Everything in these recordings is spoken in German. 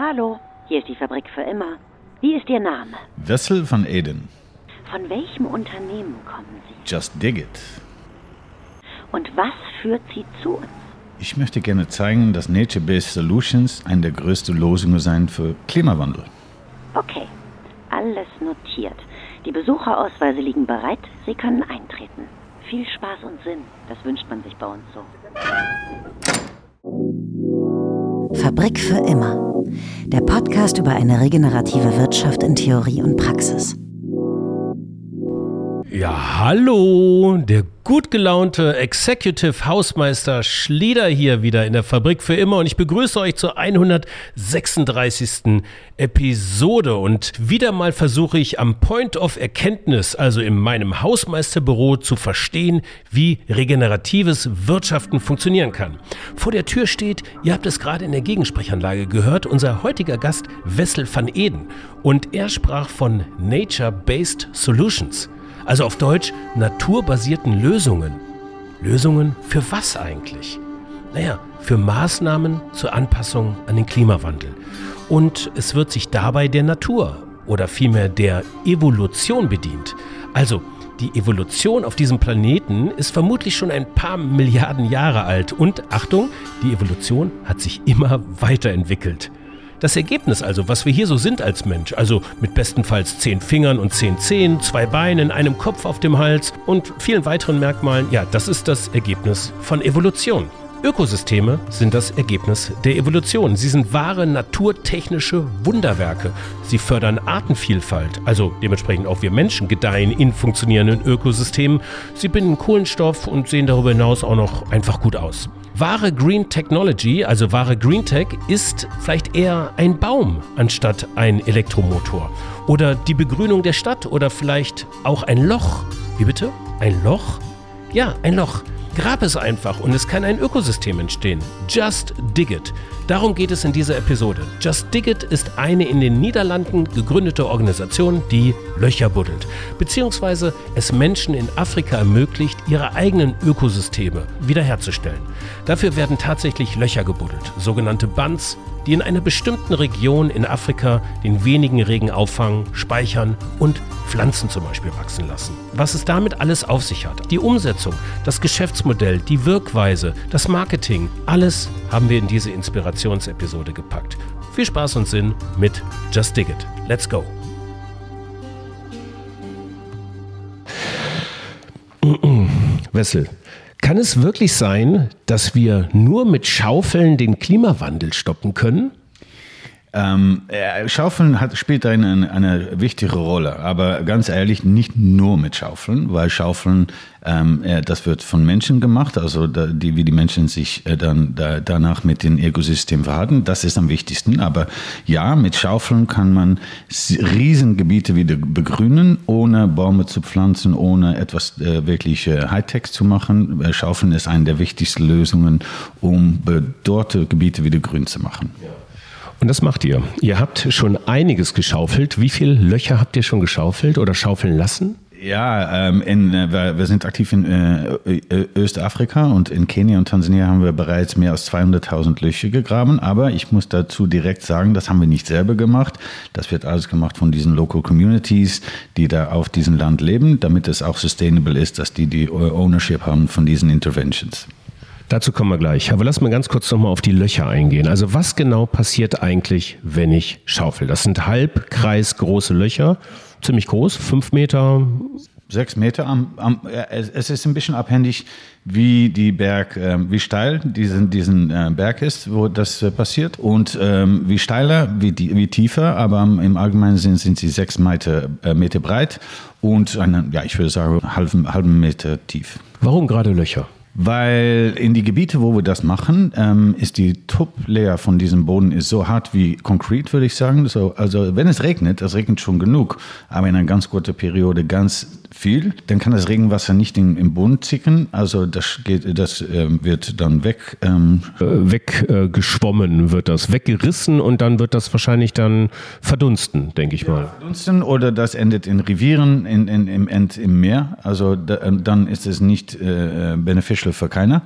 Hallo, hier ist die Fabrik für immer. Wie ist Ihr Name? Wessel van Eden. Von welchem Unternehmen kommen Sie? Just dig it. Und was führt Sie zu uns? Ich möchte gerne zeigen, dass Nature-Based Solutions eine der größten Lösungen sein für Klimawandel. Okay, alles notiert. Die Besucherausweise liegen bereit. Sie können eintreten. Viel Spaß und Sinn. Das wünscht man sich bei uns so. Fabrik für immer. Der Podcast über eine regenerative Wirtschaft in Theorie und Praxis. Ja, hallo, der gut gelaunte Executive Hausmeister Schlieder hier wieder in der Fabrik für immer und ich begrüße euch zur 136. Episode und wieder mal versuche ich am Point of Erkenntnis, also in meinem Hausmeisterbüro zu verstehen, wie regeneratives Wirtschaften funktionieren kann. Vor der Tür steht, ihr habt es gerade in der Gegensprechanlage gehört, unser heutiger Gast Wessel van Eden und er sprach von Nature-Based Solutions. Also auf Deutsch naturbasierten Lösungen. Lösungen für was eigentlich? Naja, für Maßnahmen zur Anpassung an den Klimawandel. Und es wird sich dabei der Natur oder vielmehr der Evolution bedient. Also die Evolution auf diesem Planeten ist vermutlich schon ein paar Milliarden Jahre alt und Achtung, die Evolution hat sich immer weiterentwickelt. Das Ergebnis also, was wir hier so sind als Mensch, also mit bestenfalls zehn Fingern und zehn Zehen, zwei Beinen, einem Kopf auf dem Hals und vielen weiteren Merkmalen, ja, das ist das Ergebnis von Evolution. Ökosysteme sind das Ergebnis der Evolution. Sie sind wahre naturtechnische Wunderwerke. Sie fördern Artenvielfalt, also dementsprechend auch wir Menschen gedeihen in funktionierenden Ökosystemen. Sie binden Kohlenstoff und sehen darüber hinaus auch noch einfach gut aus. Wahre Green Technology, also wahre Green Tech, ist vielleicht eher ein Baum anstatt ein Elektromotor. Oder die Begrünung der Stadt oder vielleicht auch ein Loch. Wie bitte? Ein Loch? Ja, ein Loch. Grab es einfach und es kann ein Ökosystem entstehen. Just Dig It. Darum geht es in dieser Episode. Just Dig It ist eine in den Niederlanden gegründete Organisation, die Löcher buddelt, beziehungsweise es Menschen in Afrika ermöglicht, ihre eigenen Ökosysteme wiederherzustellen. Dafür werden tatsächlich Löcher gebuddelt, sogenannte Bunds, die in einer bestimmten Region in Afrika den wenigen Regen auffangen, speichern und Pflanzen zum Beispiel wachsen lassen. Was es damit alles auf sich hat, die Umsetzung, das Geschäftsmodell, die Wirkweise, das Marketing, alles haben wir in diese Inspirationsepisode gepackt. Viel Spaß und Sinn mit Just Dig It. Let's go! Wessel, kann es wirklich sein, dass wir nur mit Schaufeln den Klimawandel stoppen können? Ähm, Schaufeln hat, spielt eine, eine wichtige Rolle, aber ganz ehrlich, nicht nur mit Schaufeln, weil Schaufeln, ähm, das wird von Menschen gemacht, also die, wie die Menschen sich äh, dann da, danach mit dem Ökosystem verhalten, das ist am wichtigsten. Aber ja, mit Schaufeln kann man Riesengebiete wieder begrünen, ohne Bäume zu pflanzen, ohne etwas äh, wirklich äh, Hightech zu machen. Äh, Schaufeln ist eine der wichtigsten Lösungen, um dort Gebiete wieder grün zu machen. Ja. Und das macht ihr. Ihr habt schon einiges geschaufelt. Wie viele Löcher habt ihr schon geschaufelt oder schaufeln lassen? Ja, ähm, in, äh, wir sind aktiv in äh, Östafrika und in Kenia und Tansania haben wir bereits mehr als 200.000 Löcher gegraben. Aber ich muss dazu direkt sagen, das haben wir nicht selber gemacht. Das wird alles gemacht von diesen Local Communities, die da auf diesem Land leben, damit es auch sustainable ist, dass die die Ownership haben von diesen Interventions. Dazu kommen wir gleich. Aber lass mal ganz kurz nochmal auf die Löcher eingehen. Also was genau passiert eigentlich, wenn ich schaufel? Das sind halbkreisgroße Löcher, ziemlich groß, fünf Meter. Sechs Meter. Am, am, es ist ein bisschen abhängig, wie die Berg, äh, wie steil diesen, diesen äh, Berg ist, wo das äh, passiert und ähm, wie steiler, wie, die, wie tiefer. Aber im allgemeinen Sinn sind sie sechs Meter, äh, Meter breit und einen, ja, ich würde sagen, halben, halben Meter tief. Warum gerade Löcher? Weil in die Gebiete, wo wir das machen, ähm, ist die Top-Layer von diesem Boden ist so hart wie Konkret, würde ich sagen. So, also wenn es regnet, es regnet schon genug, aber in einer ganz kurzen Periode ganz viel, dann kann das Regenwasser nicht in, im Boden zicken. Also das, geht, das äh, wird dann weg. Ähm äh, weggeschwommen äh, wird das, weggerissen und dann wird das wahrscheinlich dann verdunsten, denke ich mal. verdunsten oder das endet in Revieren, in, in, im, End, im Meer. Also da, ähm, dann ist es nicht äh, beneficial für keiner.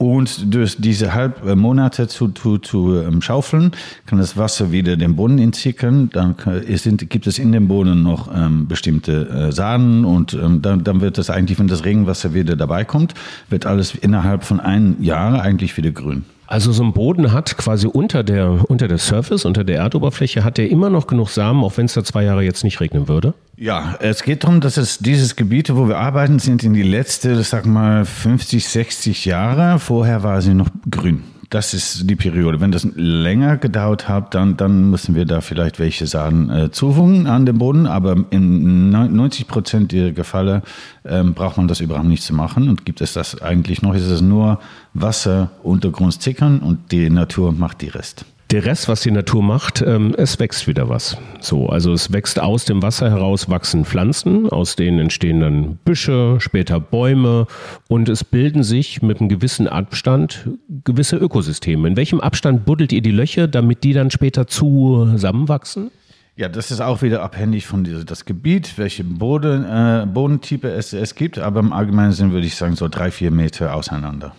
Und durch diese halb äh, Monate zu, zu, zu ähm, schaufeln, kann das Wasser wieder den Boden entzickern. Dann sind, gibt es in dem Boden noch ähm, bestimmte äh, Saaten und ähm, dann, dann wird das eigentlich, wenn das Regenwasser wieder dabei kommt, wird alles innerhalb von einem Jahr eigentlich wieder grün. Also so ein Boden hat quasi unter der, unter der Surface, unter der Erdoberfläche, hat der immer noch genug Samen, auch wenn es da zwei Jahre jetzt nicht regnen würde? Ja, es geht darum, dass es dieses Gebiete, wo wir arbeiten, sind in die letzte, sag mal, 50, 60 Jahre. Vorher war sie noch grün das ist die Periode. Wenn das länger gedauert hat, dann, dann müssen wir da vielleicht welche Sachen äh, zufügen an den Boden. Aber in 90 Prozent der Fälle ähm, braucht man das überhaupt nicht zu machen. Und gibt es das eigentlich noch, ist es nur Wasser, Untergrund zickern und die Natur macht die Rest der Rest, was die Natur macht, ähm, es wächst wieder was. So, also es wächst aus dem Wasser heraus wachsen Pflanzen, aus denen entstehen dann Büsche, später Bäume und es bilden sich mit einem gewissen Abstand gewisse Ökosysteme. In welchem Abstand buddelt ihr die Löcher, damit die dann später zusammenwachsen? Ja, das ist auch wieder abhängig von das Gebiet, welche Boden, äh, Bodentype es, es gibt, aber im Allgemeinen sind, würde ich sagen, so drei, vier Meter auseinander.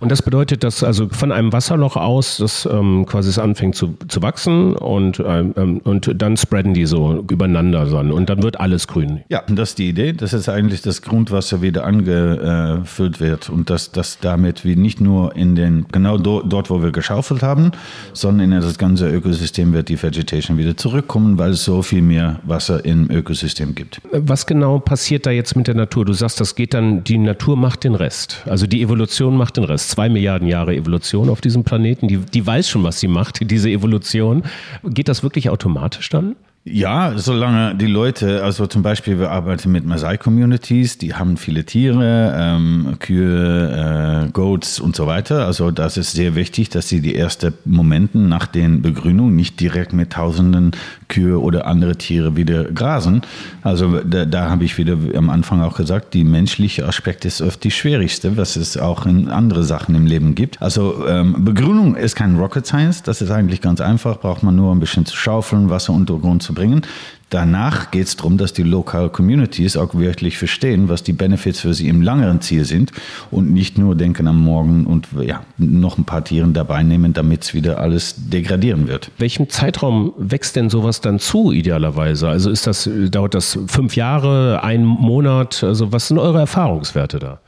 Und das bedeutet, dass also von einem Wasserloch aus das ähm, quasi es anfängt zu, zu wachsen und, ähm, und dann spreaden die so übereinander dann und dann wird alles grün. Ja, das ist die Idee, dass es eigentlich das Grundwasser wieder angefüllt wird und dass das damit wie nicht nur in den, genau do, dort, wo wir geschaufelt haben, sondern in das ganze Ökosystem wird die Vegetation wieder zurückkommen, weil es so viel mehr Wasser im Ökosystem gibt. Was genau passiert da jetzt mit der Natur? Du sagst, das geht dann, die Natur macht den Rest. Also die Evolution macht den Rest zwei Milliarden Jahre Evolution auf diesem Planeten. Die, die weiß schon, was sie macht, diese Evolution. Geht das wirklich automatisch dann? Ja, solange die Leute, also zum Beispiel, wir arbeiten mit Maasai-Communities, die haben viele Tiere, ähm, Kühe, äh, Goats und so weiter. Also das ist sehr wichtig, dass sie die ersten Momente nach den Begrünungen nicht direkt mit tausenden Kühe oder andere Tiere wieder grasen. Also da, da habe ich wieder am Anfang auch gesagt, die menschliche Aspekt ist oft die schwierigste, was es auch in andere Sachen im Leben gibt. Also ähm, Begrünung ist kein Rocket Science, das ist eigentlich ganz einfach, braucht man nur ein bisschen zu schaufeln, Wasser Untergrund zu bringen. Danach geht es darum, dass die Local Communities auch wirklich verstehen, was die Benefits für sie im langeren Ziel sind und nicht nur denken am Morgen und ja, noch ein paar Tieren dabei nehmen, damit es wieder alles degradieren wird. Welchem Zeitraum wächst denn sowas dann zu, idealerweise? Also ist das, dauert das fünf Jahre, ein Monat? Also was sind eure Erfahrungswerte da?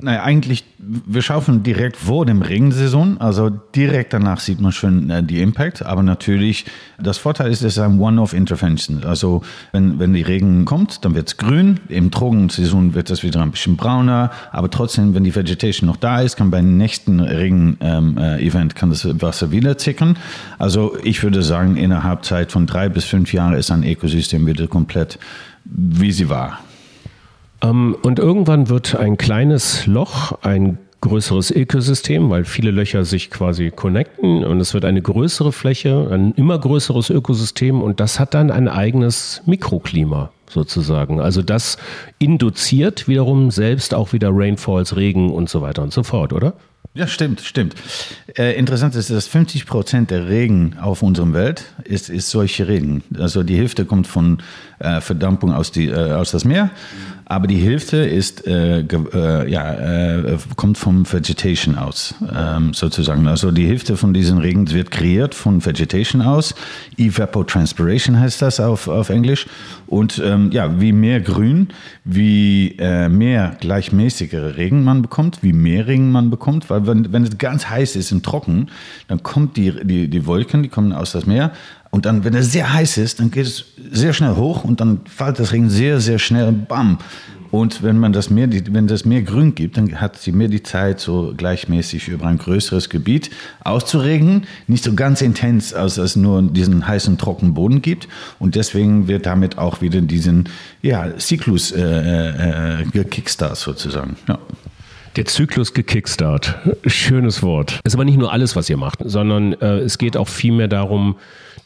Naja, eigentlich, wir schaufeln direkt vor dem Regensaison, also direkt danach sieht man schon äh, die Impact, aber natürlich, das Vorteil ist, es ist ein One-Off-Intervention. Also wenn, wenn die Regen kommt, dann wird es grün, im Trogensaison wird es wieder ein bisschen brauner, aber trotzdem, wenn die Vegetation noch da ist, kann beim nächsten Regen-Event ähm, äh, das Wasser wieder zickern. Also ich würde sagen, innerhalb Zeit von drei bis fünf Jahren ist ein Ökosystem wieder komplett, wie sie war. Ähm, und irgendwann wird ein kleines Loch ein größeres Ökosystem, weil viele Löcher sich quasi connecten und es wird eine größere Fläche, ein immer größeres Ökosystem und das hat dann ein eigenes Mikroklima sozusagen. Also das induziert wiederum selbst auch wieder Rainfalls, Regen und so weiter und so fort, oder? Ja, stimmt, stimmt. Äh, interessant ist, dass 50 Prozent der Regen auf unserer Welt ist, ist solche Regen. Also die Hälfte kommt von äh, Verdampfung aus, die, äh, aus das Meer, aber die Hälfte ist, äh, äh, ja, äh, kommt vom Vegetation aus, ähm, sozusagen. Also die Hälfte von diesen Regen wird kreiert von Vegetation aus. Evapotranspiration heißt das auf, auf Englisch. Und ähm, ja, wie mehr Grün, wie mehr gleichmäßigere Regen man bekommt, wie mehr Regen man bekommt, weil wenn, wenn es ganz heiß ist und trocken, dann kommt die, die, die Wolken, die kommen aus das Meer, und dann, wenn es sehr heiß ist, dann geht es sehr schnell hoch und dann fällt das Regen sehr, sehr schnell, bam. Und wenn man das mehr, wenn das mehr Grün gibt, dann hat sie mehr die Zeit, so gleichmäßig über ein größeres Gebiet auszuregen. Nicht so ganz intens, als es nur diesen heißen, trockenen Boden gibt. Und deswegen wird damit auch wieder diesen, ja, Zyklus äh, äh, gekickstart sozusagen. Ja. Der Zyklus gekickstart. Schönes Wort. Ist aber nicht nur alles, was ihr macht, sondern äh, es geht auch vielmehr darum,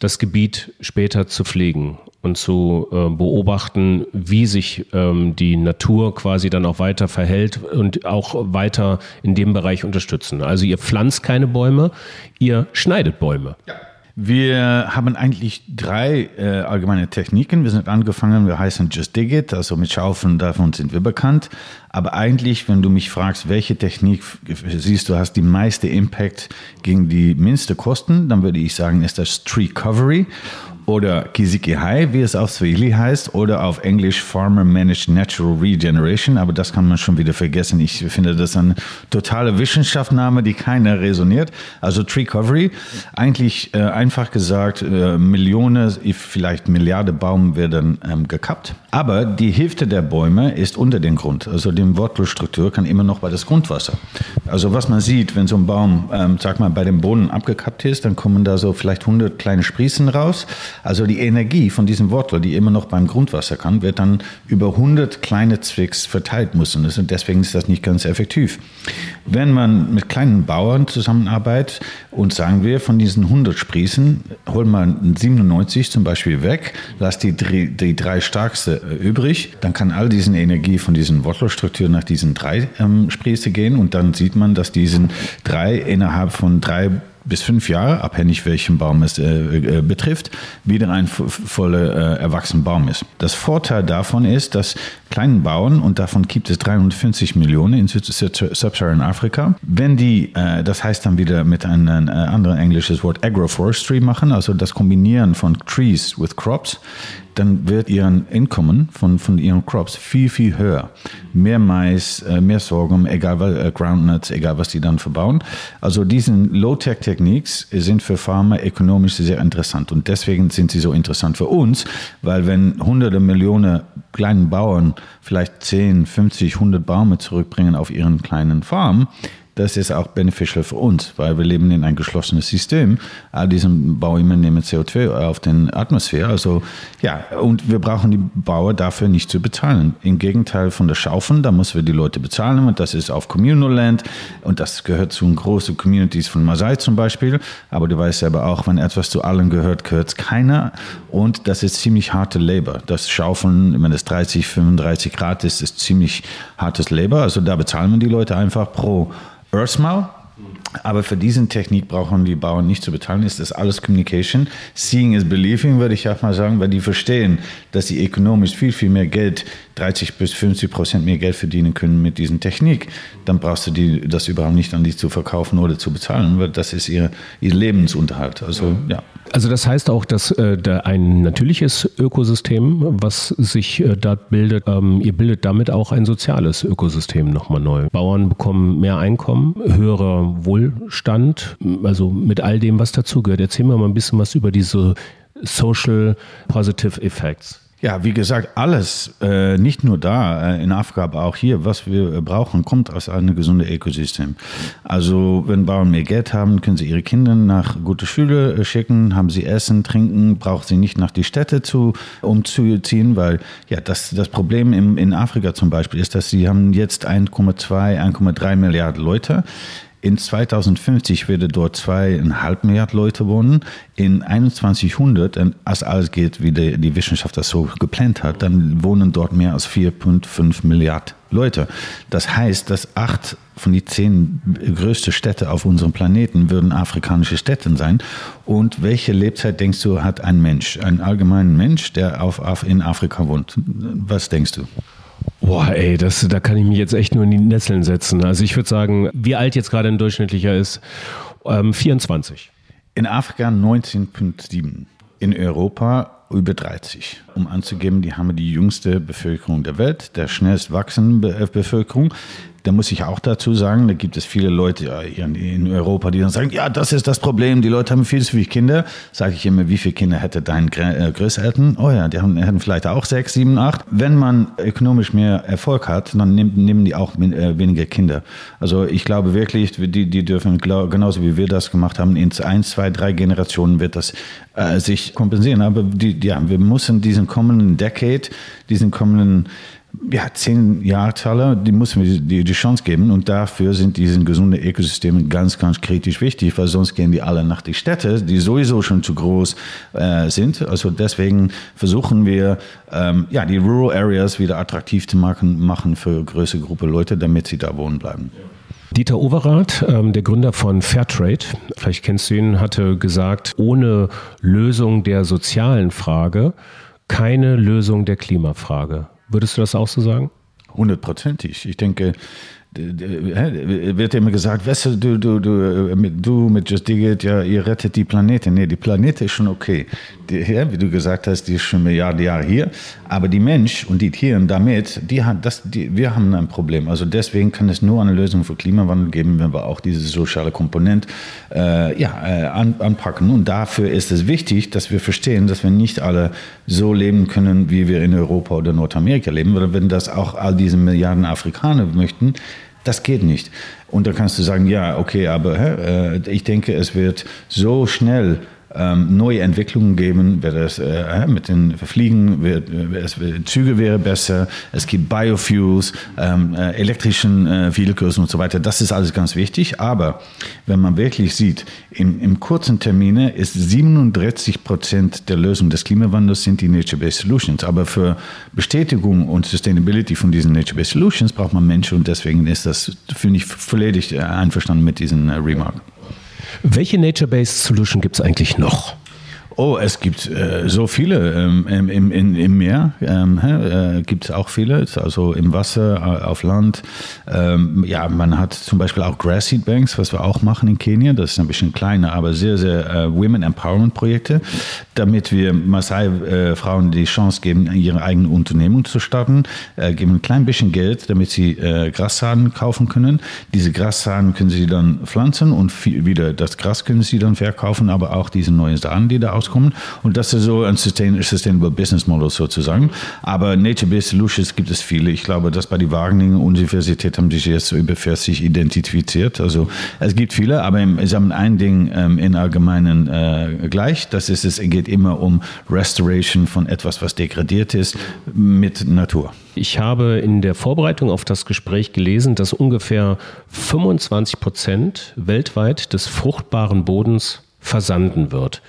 das Gebiet später zu pflegen und zu äh, beobachten, wie sich ähm, die Natur quasi dann auch weiter verhält und auch weiter in dem Bereich unterstützen. Also ihr pflanzt keine Bäume, ihr schneidet Bäume. Ja. Wir haben eigentlich drei äh, allgemeine Techniken. Wir sind angefangen, wir heißen Just Dig It, also mit Schaufeln, davon sind wir bekannt. Aber eigentlich, wenn du mich fragst, welche Technik siehst du, hast die meiste Impact gegen die minste Kosten, dann würde ich sagen, ist das Tree Covery oder Kisiki Hai, wie es auf Swahili heißt, oder auf Englisch Farmer Managed Natural Regeneration, aber das kann man schon wieder vergessen. Ich finde das eine totale Wissenschaftsname, die keiner resoniert. Also Tree Covery, eigentlich äh, einfach gesagt, äh, Millionen, vielleicht Milliarden Baum werden ähm, gekappt, aber die Hälfte der Bäume ist unter dem Grund, also die Wurzelstruktur kann immer noch bei das Grundwasser. Also was man sieht, wenn so ein Baum, ähm, sag mal, bei dem Boden abgekappt ist, dann kommen da so vielleicht 100 kleine Sprießen raus. Also die Energie von diesem Wortel, die immer noch beim Grundwasser kann, wird dann über 100 kleine Zwicks verteilt müssen. Und deswegen ist das nicht ganz effektiv. Wenn man mit kleinen Bauern zusammenarbeitet und sagen wir, von diesen 100 Sprießen, holt man 97 zum Beispiel weg, lasst die, die drei stärkste äh, übrig, dann kann all diese Energie von diesen Wortelstrukturen nach diesen drei ähm, Sprieße gehen und dann sieht man, dass diesen drei innerhalb von drei bis fünf Jahre, abhängig welchen Baum es äh, äh, betrifft, wieder ein voller äh, erwachsener Baum ist. Das Vorteil davon ist, dass kleinen Bauern, und davon gibt es 350 Millionen in Sub-Saharan Afrika, wenn die, äh, das heißt dann wieder mit einem äh, anderen englisches Wort Agroforestry machen, also das Kombinieren von Trees with Crops, dann wird ihr Einkommen von, von ihren Crops viel, viel höher. Mehr Mais, äh, mehr Sorghum, egal was, äh, Groundnuts, egal was die dann verbauen. Also diese Low-Tech-Techniques sind für Farmer ökonomisch sehr interessant und deswegen sind sie so interessant für uns, weil wenn hunderte Millionen kleinen Bauern vielleicht 10, 50, 100 Bäume zurückbringen auf ihren kleinen Farm, das ist auch beneficial für uns, weil wir leben in ein geschlossenes System. All diese Bäume nehmen CO2 auf den Atmosphäre. Also ja, und wir brauchen die Bauer dafür nicht zu bezahlen. Im Gegenteil von der Schaufeln, da müssen wir die Leute bezahlen und das ist auf Communal Land und das gehört zu großen Communities von Masai zum Beispiel. Aber du weißt selber auch, wenn etwas zu allen gehört, gehört es keiner und das ist ziemlich harte Labor. Das Schaufeln, wenn es 30, 35 Grad ist, ist ziemlich hartes Labor. Also da bezahlen wir die Leute einfach pro Earthmal. Aber für diese Technik brauchen die Bauern nicht zu bezahlen. Ist das alles Communication? Seeing is believing, würde ich auch mal sagen, weil die verstehen, dass sie ökonomisch viel, viel mehr Geld 30 bis 50 Prozent mehr Geld verdienen können mit diesen Technik, dann brauchst du die, das überhaupt nicht an die zu verkaufen oder zu bezahlen, weil das ist ihr, ihr Lebensunterhalt. Also, ja. Also das heißt auch, dass äh, da ein natürliches Ökosystem, was sich äh, dort bildet, ähm, ihr bildet damit auch ein soziales Ökosystem nochmal neu. Bauern bekommen mehr Einkommen, höherer Wohlstand, also mit all dem, was dazugehört. Erzähl mir mal ein bisschen was über diese Social Positive Effects. Ja, wie gesagt, alles, äh, nicht nur da äh, in Afrika, aber auch hier, was wir brauchen, kommt aus einem gesunden Ökosystem. Also wenn Bauern mehr Geld haben, können sie ihre Kinder nach gute Schule äh, schicken, haben sie Essen, Trinken, brauchen sie nicht nach die Städte zu umzuziehen, weil ja das, das Problem im, in Afrika zum Beispiel ist, dass sie haben jetzt 1,2, 1,3 Milliarden Leute. In 2050 werden dort zweieinhalb Milliarden Leute wohnen. In 2100, als alles geht, wie die, die Wissenschaft das so geplant hat, dann wohnen dort mehr als 4,5 Milliarden Leute. Das heißt, dass acht von den zehn größten Städte auf unserem Planeten würden afrikanische Städte sein. Und welche Lebzeit denkst du, hat ein Mensch, ein allgemeiner Mensch, der auf in Afrika wohnt? Was denkst du? Boah, ey, das, da kann ich mich jetzt echt nur in die Nesseln setzen. Also ich würde sagen, wie alt jetzt gerade ein durchschnittlicher ist? Ähm, 24. In Afrika 19,7. In Europa über 30. Um anzugeben, die haben die jüngste Bevölkerung der Welt, der schnellst wachsende Bevölkerung da muss ich auch dazu sagen, da gibt es viele Leute in Europa, die dann sagen, ja, das ist das Problem, die Leute haben viel zu viele Kinder. Sage ich immer, wie viele Kinder hätte dein äh, Großeltern? Oh ja, die haben, hätten vielleicht auch sechs, sieben, acht. Wenn man ökonomisch mehr Erfolg hat, dann nehmen die auch äh, weniger Kinder. Also ich glaube wirklich, die, die dürfen genauso wie wir das gemacht haben, in ein, zwei, drei Generationen wird das äh, sich kompensieren. Aber die, ja, wir müssen diesen kommenden Decade, diesen kommenden ja, zehn Jahrtaler, die müssen wir die, die Chance geben. Und dafür sind diese gesunden Ökosysteme ganz, ganz kritisch wichtig, weil sonst gehen die alle nach die Städte, die sowieso schon zu groß äh, sind. Also deswegen versuchen wir, ähm, ja, die Rural Areas wieder attraktiv zu machen, machen für größere Gruppe Leute, damit sie da wohnen bleiben. Dieter Overath, ähm, der Gründer von Fairtrade, vielleicht kennst du ihn, hatte gesagt, ohne Lösung der sozialen Frage keine Lösung der Klimafrage. Würdest du das auch so sagen? Hundertprozentig. Ich denke, wird immer gesagt, weißt du, du, du, mit, du mit Just Dig It, ja, ihr rettet die Planete. Nee, die Planete ist schon okay. Die, ja, wie du gesagt hast, die ist schon Milliarden Jahre hier. Aber die Mensch und die Tiere damit, die hat das, die, wir haben ein Problem. Also deswegen kann es nur eine Lösung für Klimawandel geben, wenn wir auch diese soziale Komponente äh, ja, äh, an, anpacken. Und dafür ist es wichtig, dass wir verstehen, dass wir nicht alle so leben können, wie wir in Europa oder Nordamerika leben. Weil wenn das auch all diese Milliarden Afrikaner möchten, das geht nicht. Und da kannst du sagen, ja, okay, aber äh, ich denke, es wird so schnell ähm, neue Entwicklungen geben, wird es äh, mit den Fliegen, wird, es, Züge wäre besser, es gibt Biofuels, ähm, äh, elektrischen äh, Vehicles und so weiter. Das ist alles ganz wichtig. Aber wenn man wirklich sieht, im, im kurzen Termine ist 37 Prozent der Lösung des Klimawandels sind die Nature-Based Solutions. Aber für Bestätigung und Sustainability von diesen Nature-Based Solutions braucht man Menschen und deswegen ist das, finde ich, völlig einverstanden mit diesen äh, Remark. Welche Nature-Based Solution gibt es eigentlich noch? Oh, es gibt äh, so viele. Ähm, im, im, Im Meer ähm, äh, gibt es auch viele, also im Wasser, äh, auf Land. Ähm, ja, man hat zum Beispiel auch Grass Seed Banks, was wir auch machen in Kenia. Das ist ein bisschen kleiner, aber sehr, sehr äh, Women Empowerment Projekte, damit wir Maasai-Frauen die Chance geben, ihre eigene Unternehmung zu starten. Äh, geben ein klein bisschen Geld, damit sie äh, Grassamen kaufen können. Diese Grassamen können sie dann pflanzen und viel, wieder das Gras können sie dann verkaufen, aber auch diese neuen Samen, die da rauskommen. Und das ist so ein Sustainable Business Model sozusagen. Aber Nature-Based Solutions gibt es viele. Ich glaube, dass bei der Wageningen Universität haben sich jetzt so über 40 identifiziert. Also es gibt viele, aber sie haben ein Ding ähm, in Allgemeinen äh, gleich. Das ist, es geht immer um Restoration von etwas, was degradiert ist, mit Natur. Ich habe in der Vorbereitung auf das Gespräch gelesen, dass ungefähr 25 Prozent weltweit des fruchtbaren Bodens versanden wird.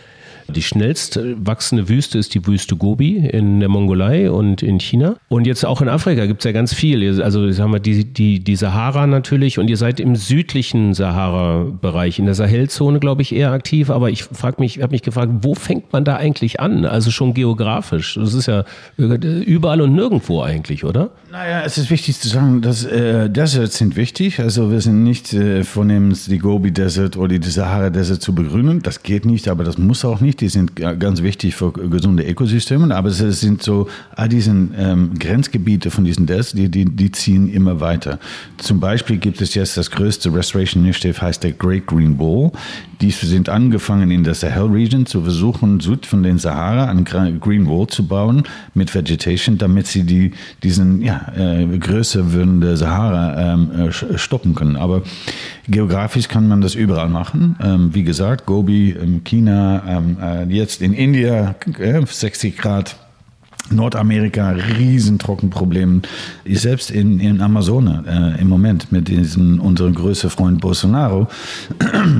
Die schnellst wachsende Wüste ist die Wüste Gobi in der Mongolei und in China. Und jetzt auch in Afrika gibt es ja ganz viel. Also sagen wir die, die, die Sahara natürlich und ihr seid im südlichen Sahara-Bereich, in der Sahelzone, glaube ich, eher aktiv. Aber ich frage mich, habe mich gefragt, wo fängt man da eigentlich an? Also schon geografisch. Das ist ja überall und nirgendwo eigentlich, oder? Naja, es ist wichtig zu sagen, dass äh, Deserts sind wichtig. Also wir sind nicht äh, vornehmen, die Gobi Desert oder die Sahara Desert zu begrünen. Das geht nicht, aber das muss auch nicht nicht, die sind ganz wichtig für gesunde Ökosysteme, aber es sind so all diese ähm, Grenzgebiete von diesen Dells, die, die, die ziehen immer weiter. Zum Beispiel gibt es jetzt das größte Restoration Initiative, heißt der Great Green Wall. Die sind angefangen in der Sahel Region zu versuchen, Süd von den Sahara einen Green Wall zu bauen mit Vegetation, damit sie die, diesen ja, äh, größer werdende Sahara ähm, äh, stoppen können. Aber geografisch kann man das überall machen. Ähm, wie gesagt, Gobi, China, ähm, äh, jetzt in India, äh, 60 Grad Nordamerika Riesentrockenproblem. Ich selbst in, in Amazon äh, im Moment mit diesem unserem größten Freund Bolsonaro.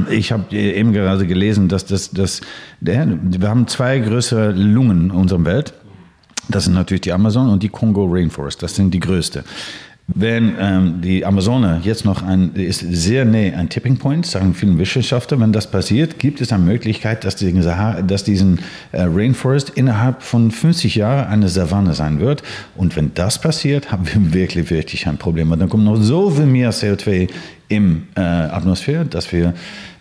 Ich habe eben gerade gelesen, dass das, das der, wir haben zwei größere Lungen in unserer Welt. Das sind natürlich die Amazon und die Congo Rainforest. Das sind die größte. Wenn ähm, die Amazone jetzt noch ein, ist sehr näher an Tipping Point, sagen viele Wissenschaftler, wenn das passiert, gibt es eine Möglichkeit, dass, diesen, dass diesen äh, Rainforest innerhalb von 50 Jahren eine Savanne sein wird. Und wenn das passiert, haben wir wirklich, wirklich ein Problem. Und dann kommt noch so viel mehr CO2 im äh, Atmosphäre, dass wir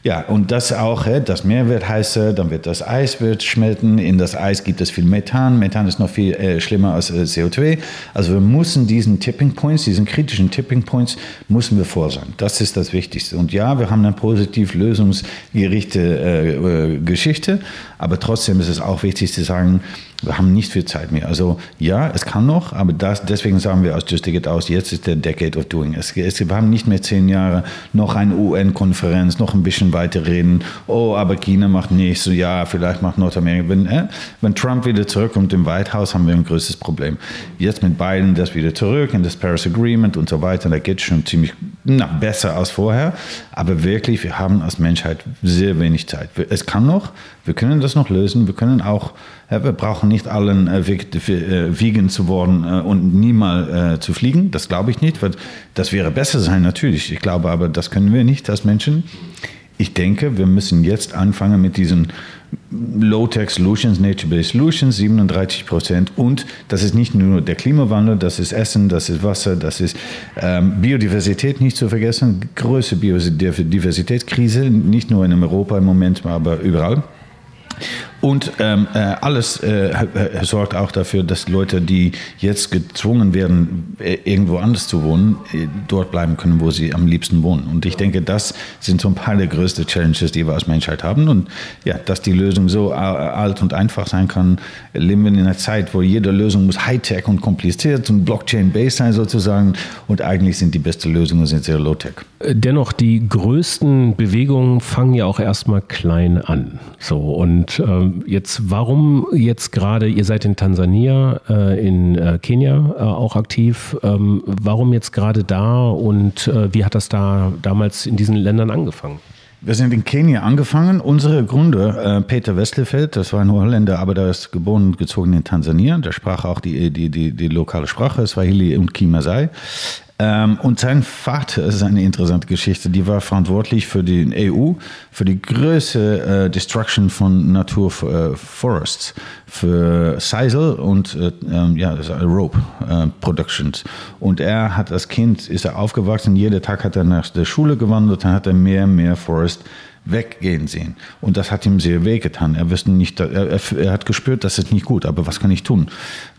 ja, und das auch, das Meer wird heißer, dann wird das Eis wird schmelzen. In das Eis gibt es viel Methan. Methan ist noch viel äh, schlimmer als äh, CO2. Also wir müssen diesen Tipping Points, diesen kritischen Tipping Points, müssen wir vor sein. Das ist das Wichtigste. Und ja, wir haben eine positiv lösungsgerichte äh, äh, Geschichte, aber trotzdem ist es auch wichtig zu sagen, wir haben nicht viel Zeit mehr. Also ja, es kann noch, aber das, deswegen sagen wir aus Just It aus, jetzt ist der Decade of Doing. Es, es, wir haben nicht mehr zehn Jahre, noch eine UN-Konferenz, noch ein bisschen weiter reden. Oh, aber China macht nichts. Ja, vielleicht macht Nordamerika. Wenn, äh, wenn Trump wieder zurückkommt im White House, haben wir ein größtes Problem. Jetzt mit Biden das wieder zurück in das Paris Agreement und so weiter, da geht es schon ziemlich na, besser als vorher. Aber wirklich, wir haben als Menschheit sehr wenig Zeit. Es kann noch, wir können das noch lösen. Wir können auch, wir brauchen nicht allen äh, äh vegan zu worden äh, und niemals zu fliegen. Das glaube ich nicht. Das wäre besser sein, natürlich. Ich glaube aber, das können wir nicht als Menschen. Ich denke, wir müssen jetzt anfangen mit diesen Low-Tech Solutions, Nature-Based Solutions, 37 Prozent. Und das ist nicht nur der Klimawandel, das ist Essen, das ist Wasser, das ist ähm, Biodiversität nicht zu vergessen. Größte Biodiversitätskrise, nicht nur in Europa im Moment, aber überall. Und ähm, äh, alles äh, äh, sorgt auch dafür, dass Leute, die jetzt gezwungen werden, äh, irgendwo anders zu wohnen, äh, dort bleiben können, wo sie am liebsten wohnen. Und ich denke, das sind so ein paar der größten Challenges, die wir als Menschheit haben. Und ja, dass die Lösung so alt und einfach sein kann, leben wir in einer Zeit, wo jede Lösung muss Hightech und kompliziert und Blockchain-based sein sozusagen. Und eigentlich sind die besten Lösungen sind sehr Low-Tech. Dennoch, die größten Bewegungen fangen ja auch erstmal klein an. So und ähm jetzt, warum jetzt gerade, ihr seid in Tansania, äh, in äh, Kenia äh, auch aktiv, ähm, warum jetzt gerade da und äh, wie hat das da damals in diesen Ländern angefangen? Wir sind in Kenia angefangen. Unsere Gründer, äh, Peter Westerfeld, das war ein Holländer, aber der ist geboren und gezogen in Tansania. Der sprach auch die, die, die, die lokale Sprache, Swahili und Kimasai. Ähm, und sein Vater, ist eine interessante Geschichte, die war verantwortlich für die EU, für die größte äh, Destruction von Naturforests, äh, für Seisel und äh, ähm, ja, Rope äh, Productions. Und er hat als Kind, ist er aufgewachsen, jeden Tag hat er nach der Schule gewandert, dann hat er mehr, mehr Forest weggehen sehen. Und das hat ihm sehr wehgetan. Er, wusste nicht, er, er, hat gespürt, das ist nicht gut, aber was kann ich tun?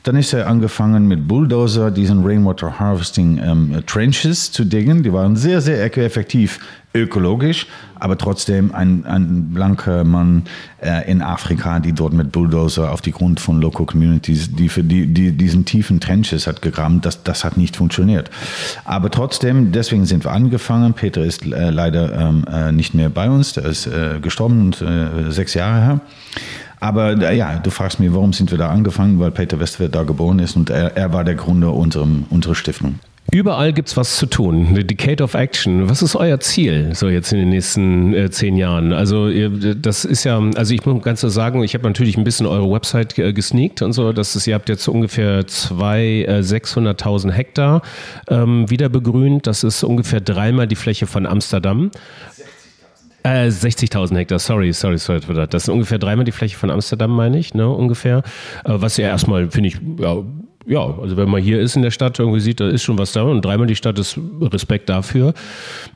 Dann ist er angefangen mit Bulldozer diesen Rainwater Harvesting ähm, Trenches zu diggen. Die waren sehr, sehr effektiv ökologisch, aber trotzdem ein, ein blanker Mann äh, in Afrika, die dort mit Bulldozer auf die Grund von Local Communities, die für die, die diesen tiefen Trenches hat gegraben, das, das hat nicht funktioniert. Aber trotzdem, deswegen sind wir angefangen. Peter ist äh, leider ähm, äh, nicht mehr bei uns, der ist äh, gestorben, äh, sechs Jahre her. Aber äh, ja, du fragst mich, warum sind wir da angefangen? Weil Peter Westwert da geboren ist und er, er war der Gründer unserer, unserer Stiftung. Überall gibt es was zu tun. Eine Decade of Action. Was ist euer Ziel so jetzt in den nächsten äh, zehn Jahren? Also ihr, das ist ja, also ich muss ganz so sagen, ich habe natürlich ein bisschen eure Website äh, gesneakt und so. Das ist, ihr habt jetzt ungefähr zwei, äh, 600.000 Hektar ähm, wieder begrünt. Das ist ungefähr dreimal die Fläche von Amsterdam. 60.000 äh, Hektar, sorry, sorry, sorry das. Ist ungefähr dreimal die Fläche von Amsterdam, meine ich, ne, ungefähr. Äh, was ja erstmal, finde ich, ja, ja, also wenn man hier ist in der Stadt, irgendwie sieht, da ist schon was da und dreimal die Stadt ist Respekt dafür.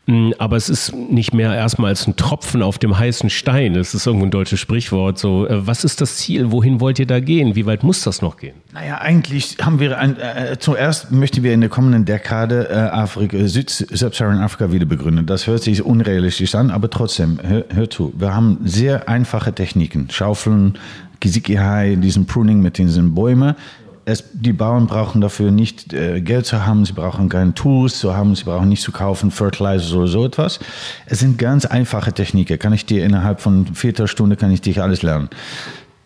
Mm, aber es ist nicht mehr erstmal als ein Tropfen auf dem heißen Stein. Das ist irgendwo ein deutsches Sprichwort. So, äh, was ist das Ziel? Wohin wollt ihr da gehen? Wie weit muss das noch gehen? Naja, eigentlich haben wir ein, äh, zuerst möchten wir in der kommenden Dekade äh, Afrika, Sub-Saharan Afrika wieder begründen. Das hört sich unrealistisch an, aber trotzdem, hör, hör zu, wir haben sehr einfache Techniken. Schaufeln, Kisikihai, diesen Pruning mit diesen Bäumen es, die Bauern brauchen dafür nicht äh, Geld zu haben, sie brauchen keine Tools zu haben, sie brauchen nicht zu kaufen, Fertilizer oder so etwas. Es sind ganz einfache Techniken. Kann ich dir innerhalb von vierter Stunde kann ich dich alles lernen.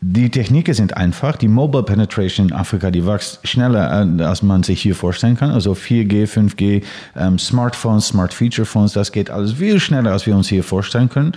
Die Techniken sind einfach. Die Mobile Penetration in Afrika, die wächst schneller, äh, als man sich hier vorstellen kann. Also 4G, 5G, ähm, Smartphones, Smart Feature Phones, das geht alles viel schneller, als wir uns hier vorstellen können.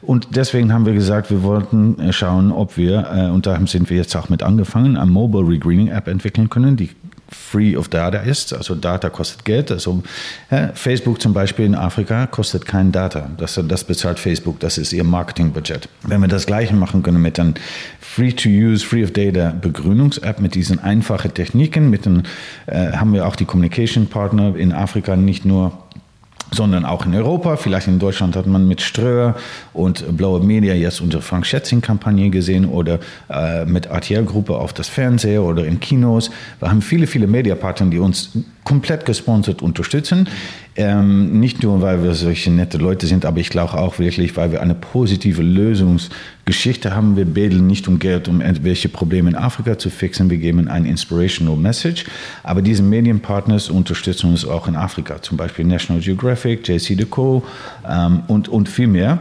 Und deswegen haben wir gesagt, wir wollten äh, schauen, ob wir, äh, und da sind wir jetzt auch mit angefangen, eine Mobile Regreening App entwickeln können, die free of data ist. Also Data kostet Geld. Also ja, Facebook zum Beispiel in Afrika kostet kein Data. Das, das bezahlt Facebook. Das ist ihr Marketingbudget. Wenn wir das Gleiche machen können mit einem Free-to-Use, Free-of-Data Begrünungs-App mit diesen einfachen Techniken, mit den, äh, haben wir auch die Communication Partner in Afrika nicht nur sondern auch in Europa. Vielleicht in Deutschland hat man mit Ströer und Blaue Media jetzt unsere Frank Schätzing-Kampagne gesehen oder äh, mit RTL-Gruppe auf das Fernseher oder in Kinos. Wir haben viele, viele Mediapartner, die uns komplett gesponsert unterstützen. Ähm, nicht nur, weil wir solche nette Leute sind, aber ich glaube auch wirklich, weil wir eine positive Lösungsgeschichte haben. Wir betteln nicht um Geld, um irgendwelche Probleme in Afrika zu fixen. Wir geben ein inspirational Message. Aber diese Medienpartners unterstützen uns auch in Afrika. Zum Beispiel National Geographic, JC Deco ähm, und, und viel mehr.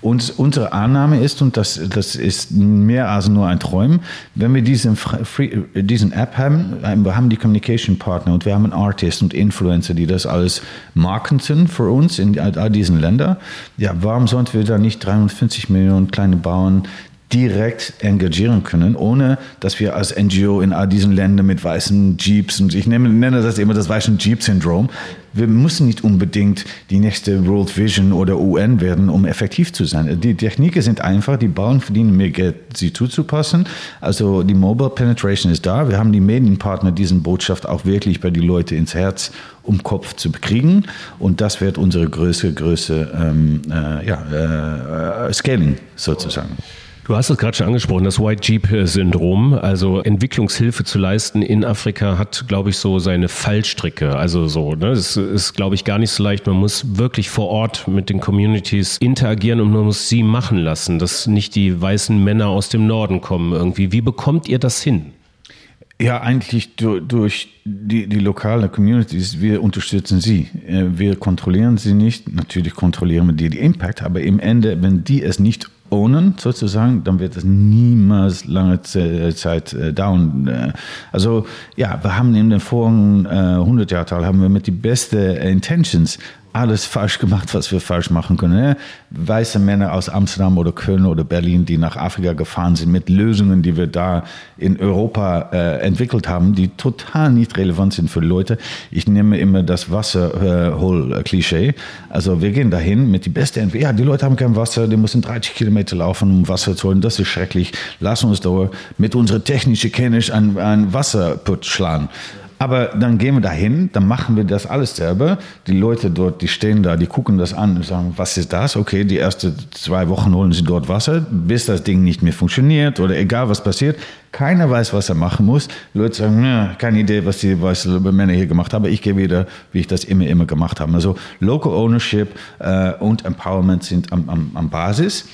Und unsere Annahme ist, und das, das ist mehr als nur ein Träumen, wenn wir diesen, Free, diesen App haben, wir haben die Communication Partner und wir haben Artists und Influencer, die das alles marketen für uns in all diesen Ländern. Ja, warum sollten wir da nicht 350 Millionen kleine Bauern direkt engagieren können, ohne dass wir als NGO in all diesen Ländern mit weißen Jeeps, und ich nenne, nenne das immer das weißen Jeep-Syndrom, wir müssen nicht unbedingt die nächste World Vision oder UN werden, um effektiv zu sein. Die Techniken sind einfach, die Bauern verdienen mehr Geld, sie zuzupassen. Also die Mobile Penetration ist da. Wir haben die Medienpartner, diesen Botschaft auch wirklich bei den Leuten ins Herz um Kopf zu kriegen. Und das wird unsere größte, größte ähm, äh, ja, äh, Scaling sozusagen. Du hast es gerade schon angesprochen, das White Jeep-Syndrom. Also Entwicklungshilfe zu leisten in Afrika hat, glaube ich, so seine Fallstricke. Also so, ne? Das ist, glaube ich, gar nicht so leicht. Man muss wirklich vor Ort mit den Communities interagieren und man muss sie machen lassen, dass nicht die weißen Männer aus dem Norden kommen irgendwie. Wie bekommt ihr das hin? Ja, eigentlich durch die, die lokale Communities, wir unterstützen sie. Äh, wir kontrollieren sie nicht. Natürlich kontrollieren wir die, die Impact, aber im Ende, wenn die es nicht ownen, sozusagen, dann wird es niemals lange Zeit äh, dauern. Äh, also ja, wir haben in den vorigen äh, 100 Jahren haben wir mit die besten Intentions alles falsch gemacht, was wir falsch machen können. Ne? Weiße Männer aus Amsterdam oder Köln oder Berlin, die nach Afrika gefahren sind mit Lösungen, die wir da in Europa äh, entwickelt haben, die total nicht relevant sind für Leute. Ich nehme immer das Wasserhol-Klischee. Also wir gehen dahin mit die beste Entwicklung. Ja, die Leute haben kein Wasser, die müssen 30 Kilometer laufen, um Wasser zu holen. Das ist schrecklich. Lass uns da mit unserer technischen Kenntnis ein, ein Wasserputz schlagen. Aber dann gehen wir dahin, dann machen wir das alles selber. Die Leute dort, die stehen da, die gucken das an und sagen, was ist das? Okay, die ersten zwei Wochen holen sie dort Wasser, bis das Ding nicht mehr funktioniert oder egal was passiert. Keiner weiß, was er machen muss. Die Leute sagen, ja, keine Idee, was die weißen Männer hier gemacht haben. Ich gehe wieder, wie ich das immer, immer gemacht habe. Also Local Ownership äh, und Empowerment sind am, am, am Basis.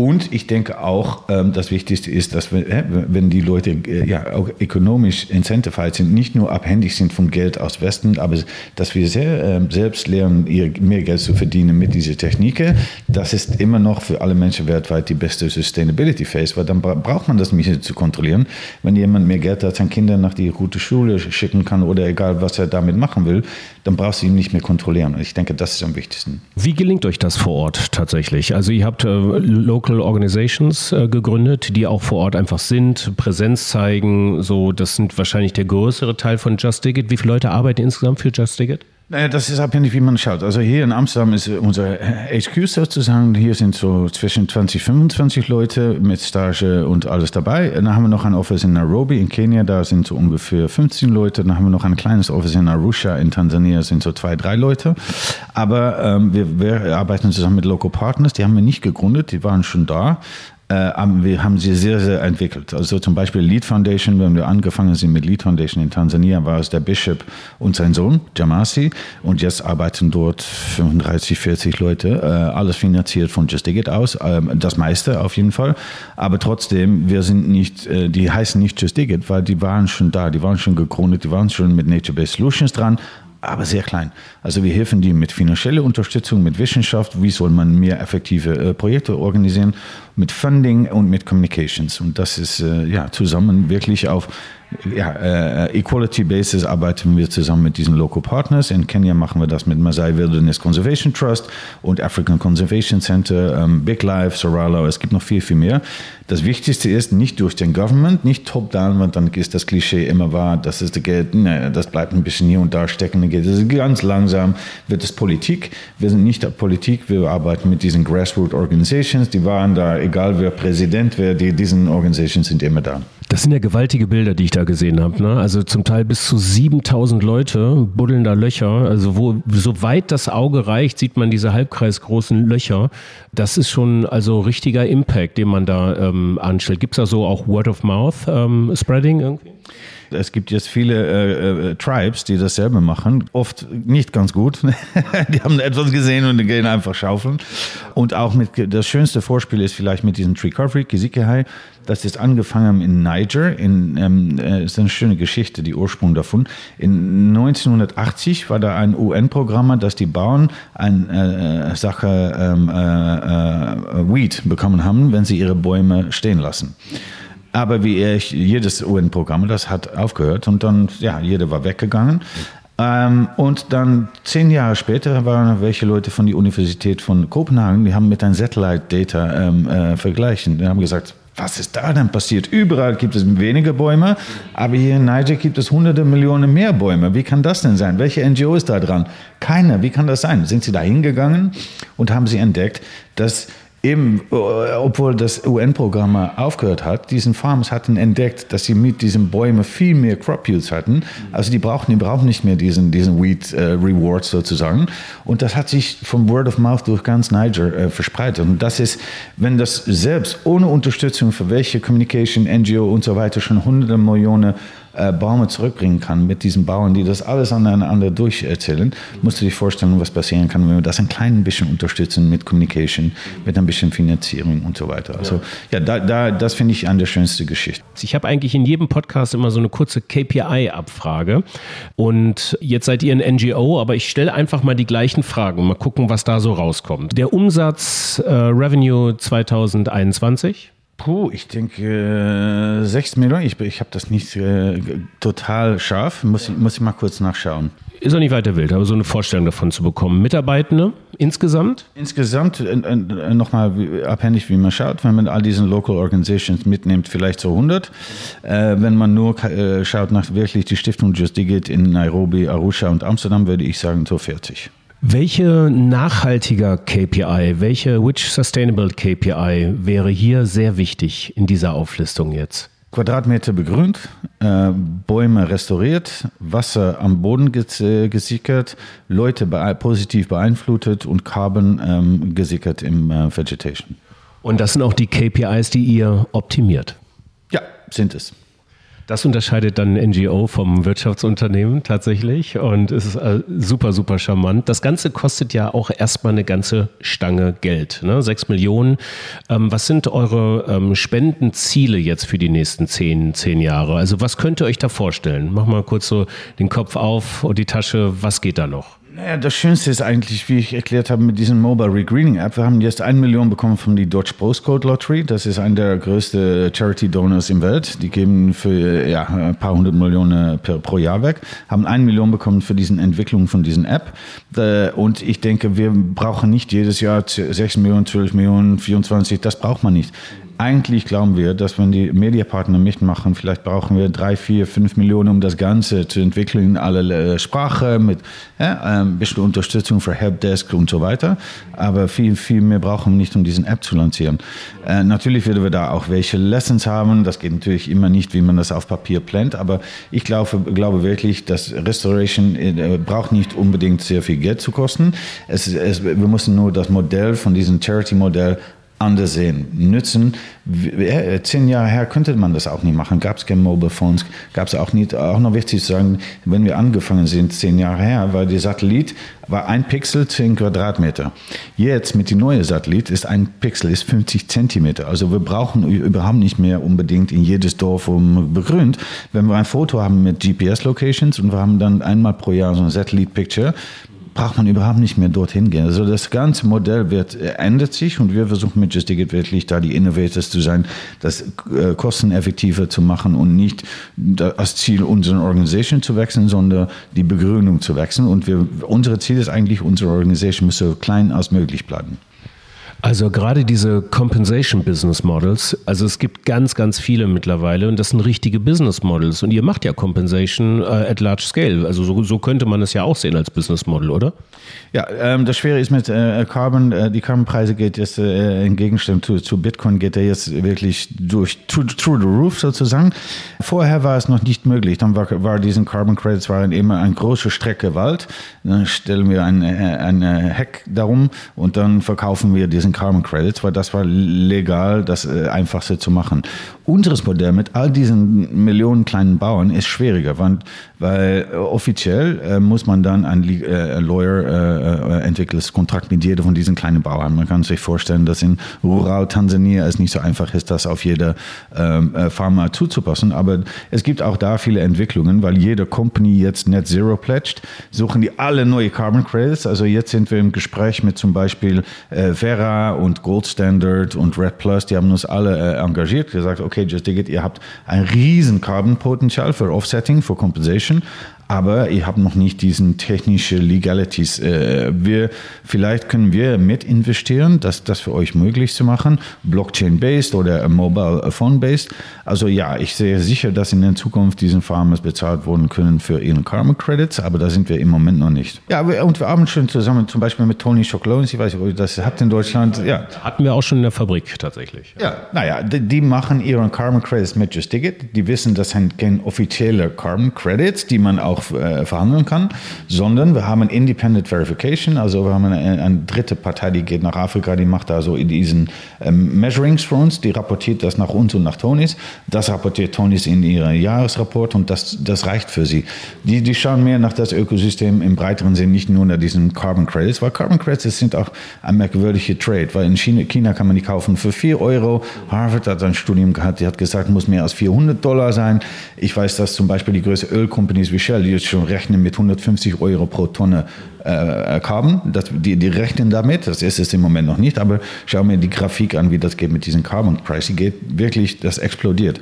Und ich denke auch, ähm, das Wichtigste ist, dass wenn die Leute äh, ja auch ökonomisch incentivized sind, nicht nur abhängig sind vom Geld aus Westen, aber dass wir sehr, ähm, selbst lernen, mehr Geld zu verdienen mit dieser Technik, das ist immer noch für alle Menschen weltweit die beste Sustainability Phase, weil dann braucht man das nicht zu kontrollieren. Wenn jemand mehr Geld hat, seine Kinder nach die gute Schule schicken kann oder egal, was er damit machen will, dann brauchst du ihn nicht mehr kontrollieren. Und ich denke, das ist am wichtigsten. Wie gelingt euch das vor Ort tatsächlich? Also ihr habt äh, Local Organizations äh, gegründet, die auch vor Ort einfach sind, Präsenz zeigen. So, das sind wahrscheinlich der größere Teil von Just Dig It. Wie viele Leute arbeiten insgesamt für Just Dig It? Naja, das ist abhängig, wie man schaut. Also hier in Amsterdam ist unser HQ sozusagen. Hier sind so zwischen 20, 25 Leute mit Stage und alles dabei. Dann haben wir noch ein Office in Nairobi in Kenia, da sind so ungefähr 15 Leute. Dann haben wir noch ein kleines Office in Arusha in Tansania, sind so zwei, drei Leute. Aber ähm, wir, wir arbeiten zusammen mit Local Partners, die haben wir nicht gegründet, die waren schon da äh, wir haben sie sehr, sehr entwickelt. Also zum Beispiel Lead Foundation, wenn wir angefangen sind mit Lead Foundation in Tansania, war es der Bishop und sein Sohn, Jamasi. Und jetzt arbeiten dort 35, 40 Leute, äh, alles finanziert von Just Digit aus, äh, das meiste auf jeden Fall. Aber trotzdem, wir sind nicht, äh, die heißen nicht Just Digit, weil die waren schon da, die waren schon gegründet, die waren schon mit Nature-Based Solutions dran, aber sehr klein. Also wir helfen die mit finanzieller Unterstützung, mit Wissenschaft, wie soll man mehr effektive äh, Projekte organisieren, mit Funding und mit Communications. Und das ist äh, ja zusammen wirklich auf ja, äh, Equality Basis arbeiten wir zusammen mit diesen Local Partners. In Kenia machen wir das mit Masai Wilderness Conservation Trust und African Conservation Center, ähm, Big Life, Sorala. Es gibt noch viel, viel mehr. Das Wichtigste ist nicht durch den Government, nicht top-down, weil dann ist das Klischee immer wahr, das ist Geld, ne, das bleibt ein bisschen hier und da stecken. Das ist ganz langsam, wird es Politik. Wir sind nicht Politik, wir arbeiten mit diesen Grassroots Organizations, die waren da, egal wer Präsident wäre, die, diesen Organizations sind immer da. Das sind ja gewaltige Bilder, die ich da gesehen habe. Ne? Also zum Teil bis zu 7000 Leute buddeln da Löcher. Also wo, so weit das Auge reicht, sieht man diese halbkreisgroßen Löcher. Das ist schon also richtiger Impact, den man da ähm, anstellt. Gibt es da so auch Word of Mouth ähm, Spreading irgendwie? Es gibt jetzt viele äh, äh, Tribes, die dasselbe machen. Oft nicht ganz gut. die haben etwas gesehen und gehen einfach schaufeln. Und auch mit, das schönste Vorspiel ist vielleicht mit diesem Tree Covery, Kisikehai. Das ist angefangen in Niger. In, ähm, äh, ist eine schöne Geschichte, die Ursprung davon. In 1980 war da ein UN-Programm, dass die Bauern eine äh, Sache ähm, äh, äh, Weed bekommen haben, wenn sie ihre Bäume stehen lassen. Aber wie ich, jedes UN-Programm, das hat aufgehört und dann, ja, jeder war weggegangen. Ähm, und dann zehn Jahre später waren welche Leute von der Universität von Kopenhagen, die haben mit einem Satellite-Data ähm, äh, vergleichen. Die haben gesagt, was ist da denn passiert? Überall gibt es weniger Bäume, aber hier in Niger gibt es hunderte Millionen mehr Bäume. Wie kann das denn sein? Welche NGO ist da dran? Keiner. Wie kann das sein? Sind sie da hingegangen und haben sie entdeckt, dass eben, äh, obwohl das UN-Programm aufgehört hat, diesen Farms hatten entdeckt, dass sie mit diesen Bäumen viel mehr Crop Yields hatten. Also die brauchen, die brauchen nicht mehr diesen, diesen Weed äh, Reward sozusagen. Und das hat sich vom Word of Mouth durch ganz Niger äh, verspreitet. Und das ist, wenn das selbst ohne Unterstützung für welche Communication, NGO und so weiter schon hunderte Millionen äh, Bäume zurückbringen kann mit diesen Bauern, die das alles aneinander durcherzählen, musst du dir vorstellen, was passieren kann, wenn wir das ein klein bisschen unterstützen mit Communication, mit ein bisschen Finanzierung und so weiter. Also ja, da, da, das finde ich eine der schönsten Geschichten. Ich habe eigentlich in jedem Podcast immer so eine kurze KPI-Abfrage. Und jetzt seid ihr ein NGO, aber ich stelle einfach mal die gleichen Fragen. Mal gucken, was da so rauskommt. Der Umsatz äh, Revenue 2021? Puh, ich denke äh, 6 Millionen. Ich, ich habe das nicht äh, total scharf. Muss, ich, muss ich mal kurz nachschauen. Ist auch nicht weiter wild, aber so eine Vorstellung davon zu bekommen. Mitarbeitende insgesamt? Insgesamt äh, äh, nochmal abhängig, wie man schaut. Wenn man all diesen Local Organizations mitnimmt, vielleicht so 100. Äh, wenn man nur äh, schaut nach wirklich die Stiftung Just Digit in Nairobi, Arusha und Amsterdam, würde ich sagen so 40. Welche nachhaltiger KPI, welche Which Sustainable KPI wäre hier sehr wichtig in dieser Auflistung jetzt? Quadratmeter begrünt, äh, Bäume restauriert, Wasser am Boden gesickert, Leute bee positiv beeinflusst und Carbon ähm, gesickert im äh, Vegetation. Und das sind auch die KPIs, die ihr optimiert? Ja, sind es. Das unterscheidet dann NGO vom Wirtschaftsunternehmen tatsächlich und es ist äh, super, super charmant. Das Ganze kostet ja auch erstmal eine ganze Stange Geld. Ne? Sechs Millionen. Ähm, was sind eure ähm, Spendenziele jetzt für die nächsten zehn, zehn Jahre? Also was könnt ihr euch da vorstellen? Mach mal kurz so den Kopf auf und die Tasche. Was geht da noch? Naja, das Schönste ist eigentlich, wie ich erklärt habe, mit diesem Mobile Regreening App. Wir haben jetzt eine Million bekommen von der Dodge Postcode Lottery. Das ist einer der größten Charity Donors im Welt. Die geben für ja, ein paar hundert Millionen per, pro Jahr weg. Haben eine Million bekommen für diese Entwicklung von diesen App. Äh, und ich denke, wir brauchen nicht jedes Jahr 6 Millionen, 12 Millionen, 24. Das braucht man nicht eigentlich glauben wir, dass wenn die Mediapartner mitmachen, vielleicht brauchen wir drei, vier, fünf Millionen, um das Ganze zu entwickeln in alle Sprachen, mit ja, ein bisschen Unterstützung für Helpdesk und so weiter. Aber viel, viel mehr brauchen wir nicht, um diesen App zu lancieren. Äh, natürlich werden wir da auch welche Lessons haben. Das geht natürlich immer nicht, wie man das auf Papier plant. Aber ich glaube, glaube wirklich, dass Restoration äh, braucht nicht unbedingt sehr viel Geld zu kosten. Es, es, wir müssen nur das Modell von diesem Charity-Modell anders sehen, nützen. Zehn Jahre her könnte man das auch nicht machen. Gab es keine Mobile Phones, gab es auch nicht. Auch noch wichtig zu sagen, wenn wir angefangen sind, zehn Jahre her, war der Satellit war ein Pixel zehn Quadratmeter. Jetzt mit dem neuen Satellit ist ein Pixel ist 50 Zentimeter. Also wir brauchen überhaupt nicht mehr unbedingt in jedes Dorf um begrünt. Wenn wir ein Foto haben mit GPS-Locations und wir haben dann einmal pro Jahr so ein Satellite-Picture, braucht man überhaupt nicht mehr dorthin gehen. Also das ganze Modell wird, äh, ändert sich und wir versuchen mit Just wirklich da die Innovators zu sein, das äh, kosteneffektiver zu machen und nicht als Ziel unsere Organisation zu wechseln, sondern die Begründung zu wechseln. Und wir, unser Ziel ist eigentlich, unsere Organisation muss so klein als möglich bleiben. Also gerade diese Compensation Business Models, also es gibt ganz, ganz viele mittlerweile und das sind richtige Business Models und ihr macht ja Compensation äh, at large scale. Also so, so, könnte man es ja auch sehen als Business Model, oder? Ja, ähm, das Schwere ist mit äh, Carbon, äh, die Carbon-Preise geht jetzt äh, im Gegenstand zu, zu Bitcoin geht er jetzt wirklich durch through, the roof sozusagen. Vorher war es noch nicht möglich. Dann war, war diesen Carbon Credits waren immer eine große Strecke Wald. Dann stellen wir ein, äh, ein Heck darum und dann verkaufen wir diesen diesen Carbon Credits, weil das war legal, das äh, einfachste zu machen. Unseres Modell mit all diesen Millionen kleinen Bauern ist schwieriger, weil, weil äh, offiziell äh, muss man dann ein, äh, Lawyer äh, entwickeltes Kontrakt mit jedem von diesen kleinen Bauern. Man kann sich vorstellen, dass in rural Tansania es nicht so einfach ist, das auf jede ähm, äh, Farmer zuzupassen. Aber es gibt auch da viele Entwicklungen, weil jede Company jetzt Net Zero pledged, suchen die alle neue Carbon Credits. Also jetzt sind wir im Gespräch mit zum Beispiel Vera und Gold Standard und Red Plus. Die haben uns alle engagiert, gesagt, okay, Just Dig It, ihr habt ein riesen Carbon-Potenzial für Offsetting, für Compensation Menschen aber ich habe noch nicht diesen technische Legalities. Äh, wir, vielleicht können wir mit investieren, das, das für euch möglich zu machen, Blockchain-based oder Mobile Phone-based. Also ja, ich sehe sicher, dass in der Zukunft diesen Farmers bezahlt werden können für ihren Karma Credits, aber da sind wir im Moment noch nicht. Ja, und wir haben schon zusammen, zum Beispiel mit Tony Schoklones, ich weiß nicht, ob ihr das habt in Deutschland. Ja. Hatten wir auch schon in der Fabrik tatsächlich. Ja, naja, die, die machen ihren Karma Credits mit Just Dig Die wissen, das sind keine offizielle Carbon Credits, die man auch äh, verhandeln kann, sondern wir haben Independent Verification, also wir haben eine, eine, dritte Partei, die geht nach Afrika, die macht da so in diesen ähm, Measurings für uns, die rapportiert das nach uns und nach Tonys. Das rapportiert Tonys in ihrem Jahresrapport und das, das reicht für sie. Die, die schauen mehr nach das Ökosystem im breiteren Sinn, nicht nur nach diesen Carbon Credits, weil Carbon Credits sind auch ein merkwürdiger Trade, weil in China, China kann man die kaufen für 4 Euro. Harvard hat ein Studium gehabt, die hat gesagt, muss mehr als 400 Dollar sein. Ich weiß, dass zum Beispiel die größten Ölcompanies wie Shell, die jetzt schon rechnen mit 150 Euro pro Tonne äh, Carbon. Das, die, die rechnen damit, das ist es im Moment noch nicht, aber schau mir die Grafik an, wie das geht mit diesem Carbon Price. Die geht wirklich, das explodiert.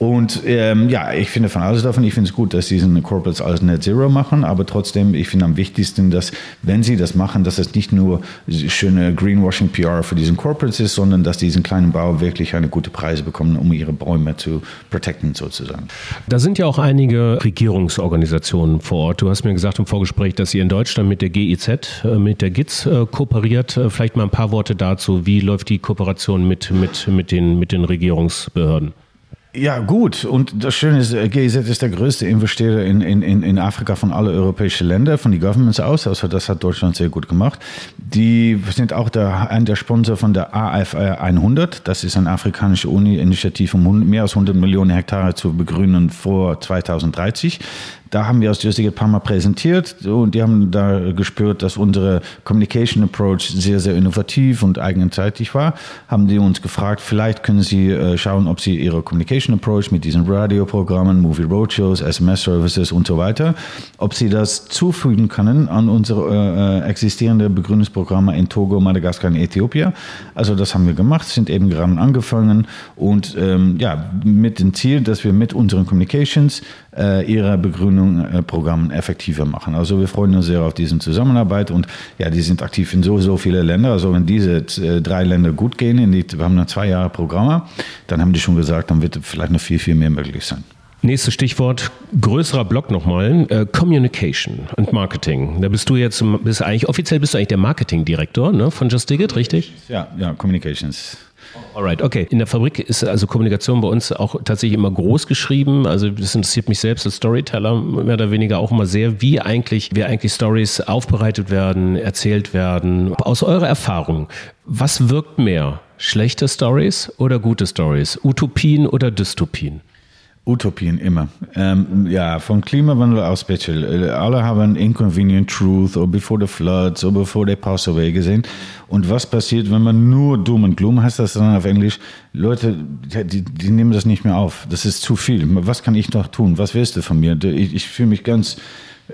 Und ähm, ja, ich finde von alles davon, ich finde es gut, dass diesen Corporates alles Net Zero machen, aber trotzdem, ich finde am wichtigsten, dass, wenn sie das machen, dass es nicht nur schöne Greenwashing PR für diesen Corporates ist, sondern dass diesen kleinen Bauern wirklich eine gute Preise bekommen, um ihre Bäume zu protecten sozusagen. Da sind ja auch einige Regierungsorganisationen vor Ort. Du hast mir gesagt im Vorgespräch, dass ihr in Deutschland mit der GIZ, äh, mit der GIZ äh, kooperiert. Äh, vielleicht mal ein paar Worte dazu. Wie läuft die Kooperation mit, mit, mit, den, mit den Regierungsbehörden? Ja, gut. Und das Schöne ist, GIZ ist der größte Investorer in, in, in Afrika von allen europäischen Ländern, von den Governments aus. Also das hat Deutschland sehr gut gemacht. Die sind auch der, ein der Sponsor von der AFR 100. Das ist eine afrikanische Uni-Initiative, um mehr als 100 Millionen Hektare zu begrünen vor 2030. Da haben wir als Justic ein paar Mal präsentiert und die haben da gespürt, dass unsere Communication Approach sehr, sehr innovativ und eigenzeitig war. Haben die uns gefragt, vielleicht können Sie äh, schauen, ob Sie Ihre Communication Approach mit diesen Radioprogrammen, Movie Roadshows, SMS Services und so weiter, ob Sie das zufügen können an unsere äh, äh existierenden Begründungsprogramme in Togo, Madagaskar und Äthiopien. Also das haben wir gemacht, sind eben gerade angefangen und ähm, ja, mit dem Ziel, dass wir mit unseren Communications äh, ihre Begründung äh, Programmen effektiver machen. Also wir freuen uns sehr auf diese Zusammenarbeit und ja, die sind aktiv in so, so viele Länder. Also wenn diese äh, drei Länder gut gehen, in die, wir haben noch zwei Jahre Programme, dann haben die schon gesagt, dann wird vielleicht noch viel, viel mehr möglich sein. Nächstes Stichwort, größerer Block nochmal, äh, Communication und Marketing. Da bist du jetzt, bist eigentlich, offiziell bist du eigentlich der Marketingdirektor ne, von Just Dig It, richtig? Ja, ja, Communications. Alright, okay. In der Fabrik ist also Kommunikation bei uns auch tatsächlich immer groß geschrieben. Also das interessiert mich selbst als Storyteller mehr oder weniger auch immer sehr, wie eigentlich, wie eigentlich Stories aufbereitet werden, erzählt werden. Aus eurer Erfahrung, was wirkt mehr? Schlechte Stories oder gute Stories? Utopien oder Dystopien? Utopien immer. Ähm, ja, vom Klimawandel aus bitte. Alle haben Inconvenient Truth oder Before the Floods oder Before they Pass Away gesehen. Und was passiert, wenn man nur Doom und Gloom heißt das dann auf Englisch? Leute, die, die nehmen das nicht mehr auf. Das ist zu viel. Was kann ich noch tun? Was willst du von mir? Ich, ich fühle mich ganz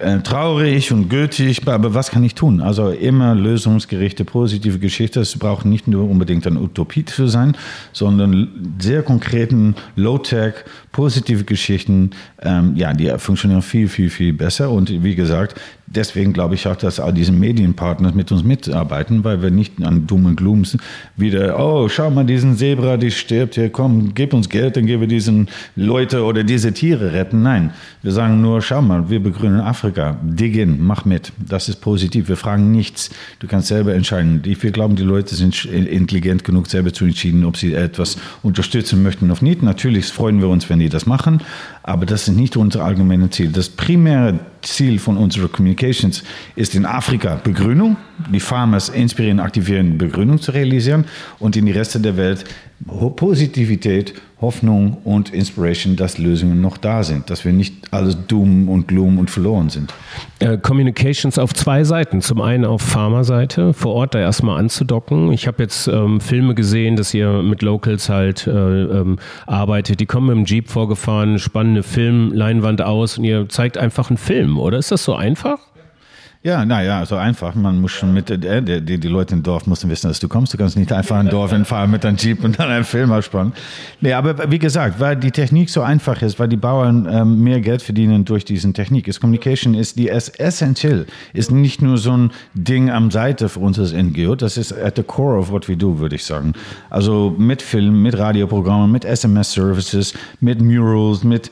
äh, traurig und gültig, aber was kann ich tun? Also immer lösungsgerichte, positive Geschichte. Es braucht nicht nur unbedingt eine Utopie zu sein, sondern sehr konkreten Low-Tech, positive Geschichten, ähm, ja, die funktionieren viel, viel, viel besser. Und wie gesagt, deswegen glaube ich auch, dass all diese Medienpartner mit uns mitarbeiten, weil wir nicht an dummen Glooms wieder, oh, schau mal, diesen Zebra, die stirbt hier, komm, gib uns Geld, dann geben wir diesen Leute oder diese Tiere retten. Nein, wir sagen nur, schau mal, wir begrünen Afrika Afrika, dig in, mach mit. Das ist positiv. Wir fragen nichts. Du kannst selber entscheiden. Wir glauben, die Leute sind intelligent genug, selber zu entscheiden, ob sie etwas unterstützen möchten oder nicht. Natürlich freuen wir uns, wenn die das machen, aber das ist nicht unser allgemeines Ziel. Das primäre Ziel von unserer Communications ist in Afrika Begrünung, die Farmers inspirieren, aktivieren, Begrünung zu realisieren. Und in die Reste der Welt Positivität, Hoffnung und Inspiration, dass Lösungen noch da sind, dass wir nicht alles Doom und Gloom und verloren sind. Äh, Communications auf zwei Seiten. Zum einen auf Pharma-Seite, vor Ort da erstmal anzudocken. Ich habe jetzt ähm, Filme gesehen, dass ihr mit Locals halt äh, ähm, arbeitet. Die kommen mit dem Jeep vorgefahren, spannen eine Filmleinwand aus und ihr zeigt einfach einen Film, oder? Ist das so einfach? Ja, naja, so einfach. Man muss schon mit, äh, die, die Leute im Dorf müssen wissen, dass du kommst. Du kannst nicht einfach ein Dorf entfahren mit deinem Jeep und dann einen Film ausspannen. Nee, aber wie gesagt, weil die Technik so einfach ist, weil die Bauern ähm, mehr Geld verdienen durch diese Technik, ist Communication ist die ist essentiell. Ist nicht nur so ein Ding am Seite für uns als NGO, das ist at the core of what we do, würde ich sagen. Also mit Film, mit Radioprogrammen, mit SMS-Services, mit Murals, mit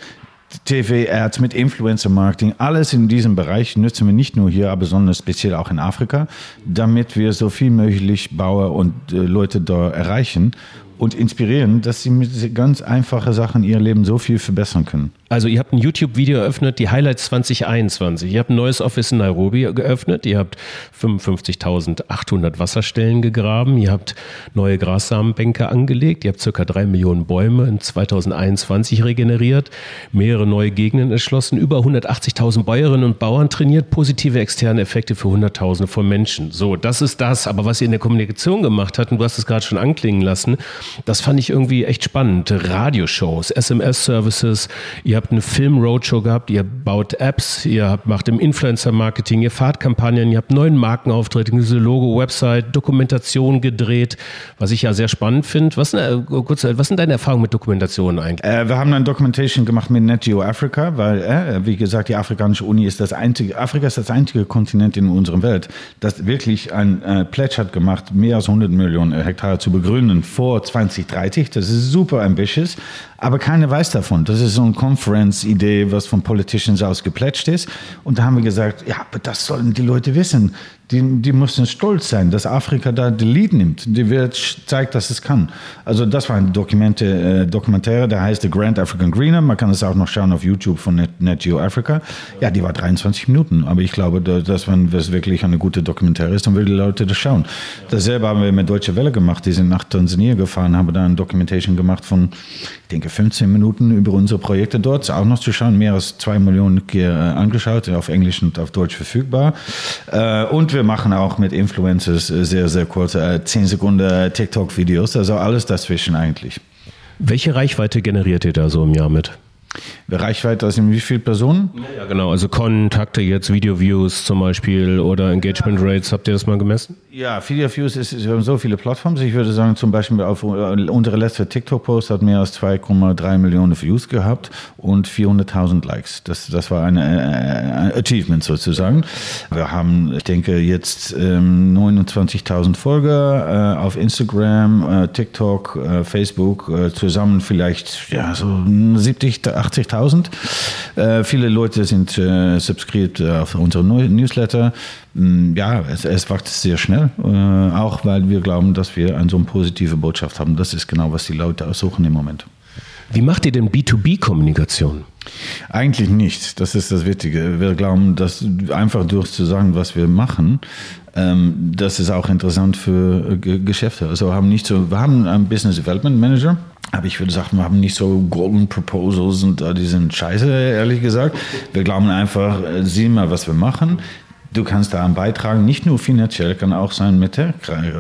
TV-Ads, mit Influencer-Marketing, alles in diesem Bereich nutzen wir nicht nur hier, aber sondern speziell auch in Afrika, damit wir so viel möglich Bauer und äh, Leute da erreichen und inspirieren, dass sie mit ganz einfachen Sachen ihr Leben so viel verbessern können. Also ihr habt ein YouTube-Video eröffnet, die Highlights 2021. Ihr habt ein neues Office in Nairobi geöffnet. Ihr habt 55.800 Wasserstellen gegraben. Ihr habt neue Grassamenbänke angelegt. Ihr habt circa drei Millionen Bäume in 2021 regeneriert. Mehrere neue Gegenden erschlossen. Über 180.000 Bäuerinnen und Bauern trainiert. Positive externe Effekte für Hunderttausende von Menschen. So, das ist das. Aber was ihr in der Kommunikation gemacht habt, und du hast es gerade schon anklingen lassen, das fand ich irgendwie echt spannend. Radioshows, SMS-Services. Ihr habt eine Film-Roadshow gehabt, ihr baut Apps, ihr habt, macht im Influencer-Marketing, ihr fahrt Kampagnen, ihr habt neuen Markenauftritt, diese Logo, Website, Dokumentation gedreht, was ich ja sehr spannend finde. Was, äh, was sind deine Erfahrungen mit Dokumentation eigentlich? Äh, wir haben eine Dokumentation gemacht mit NetGeo Africa, weil, äh, wie gesagt, die Afrikanische Uni ist das einzige, Afrika ist das einzige Kontinent in unserer Welt, das wirklich ein äh, Pledge hat gemacht, mehr als 100 Millionen Hektar zu begründen vor 2030. Das ist super ambitious, aber keiner weiß davon. Das ist so eine Conference-Idee, was von Politicians aus geplätscht ist. Und da haben wir gesagt, ja, aber das sollen die Leute wissen die, die müssen stolz sein, dass Afrika da die Lead nimmt. Die wird zeigt, dass es kann. Also das war ein Dokumente, äh, Dokumentäre, der heißt The Grand African Greener. Man kann es auch noch schauen auf YouTube von Net, Net Geo Africa. Ja, die war 23 Minuten. Aber ich glaube, dass wenn es wirklich eine gute Dokumentäre ist, dann will die Leute das schauen. Dasselbe haben wir mit Deutsche Welle gemacht. Die sind nach Tansania gefahren, haben da eine Dokumentation gemacht von, ich denke, 15 Minuten über unsere Projekte dort. Auch noch zu schauen, mehr als zwei Millionen äh, angeschaut, auf Englisch und auf Deutsch verfügbar. Äh, und wir machen auch mit Influencers äh, sehr, sehr kurze, 10 äh, Sekunden TikTok-Videos, also alles dazwischen eigentlich. Welche Reichweite generiert ihr da so im Jahr mit? Reichweite aus wie viele Personen? Ja, genau. Also Kontakte jetzt, Video-Views zum Beispiel oder Engagement Rates. Habt ihr das mal gemessen? Ja, Video-Views ist, wir haben so viele Plattformen. Ich würde sagen, zum Beispiel auf äh, unsere letzte TikTok-Post hat mehr als 2,3 Millionen Views gehabt und 400.000 Likes. Das, das war ein, ein Achievement sozusagen. Wir haben, ich denke, jetzt ähm, 29.000 Folger äh, auf Instagram, äh, TikTok, äh, Facebook, äh, zusammen vielleicht ja, so 70, 80.000. Äh, viele Leute sind äh, subscribed äh, auf unsere Newsletter. Mm, ja, es, es wächst sehr schnell, äh, auch weil wir glauben, dass wir eine so positive Botschaft haben. Das ist genau, was die Leute suchen im Moment. Wie macht ihr denn B2B-Kommunikation? Eigentlich nicht. Das ist das Wichtige. Wir glauben, dass einfach durch zu sagen, was wir machen, ähm, das ist auch interessant für äh, Geschäfte. Also wir haben nicht so, wir haben einen Business Development Manager, aber ich würde sagen, wir haben nicht so Golden Proposals und uh, die sind scheiße, ehrlich gesagt. Wir glauben einfach, äh, sieh mal, was wir machen. Du kannst daran beitragen, nicht nur finanziell, kann auch sein mit äh,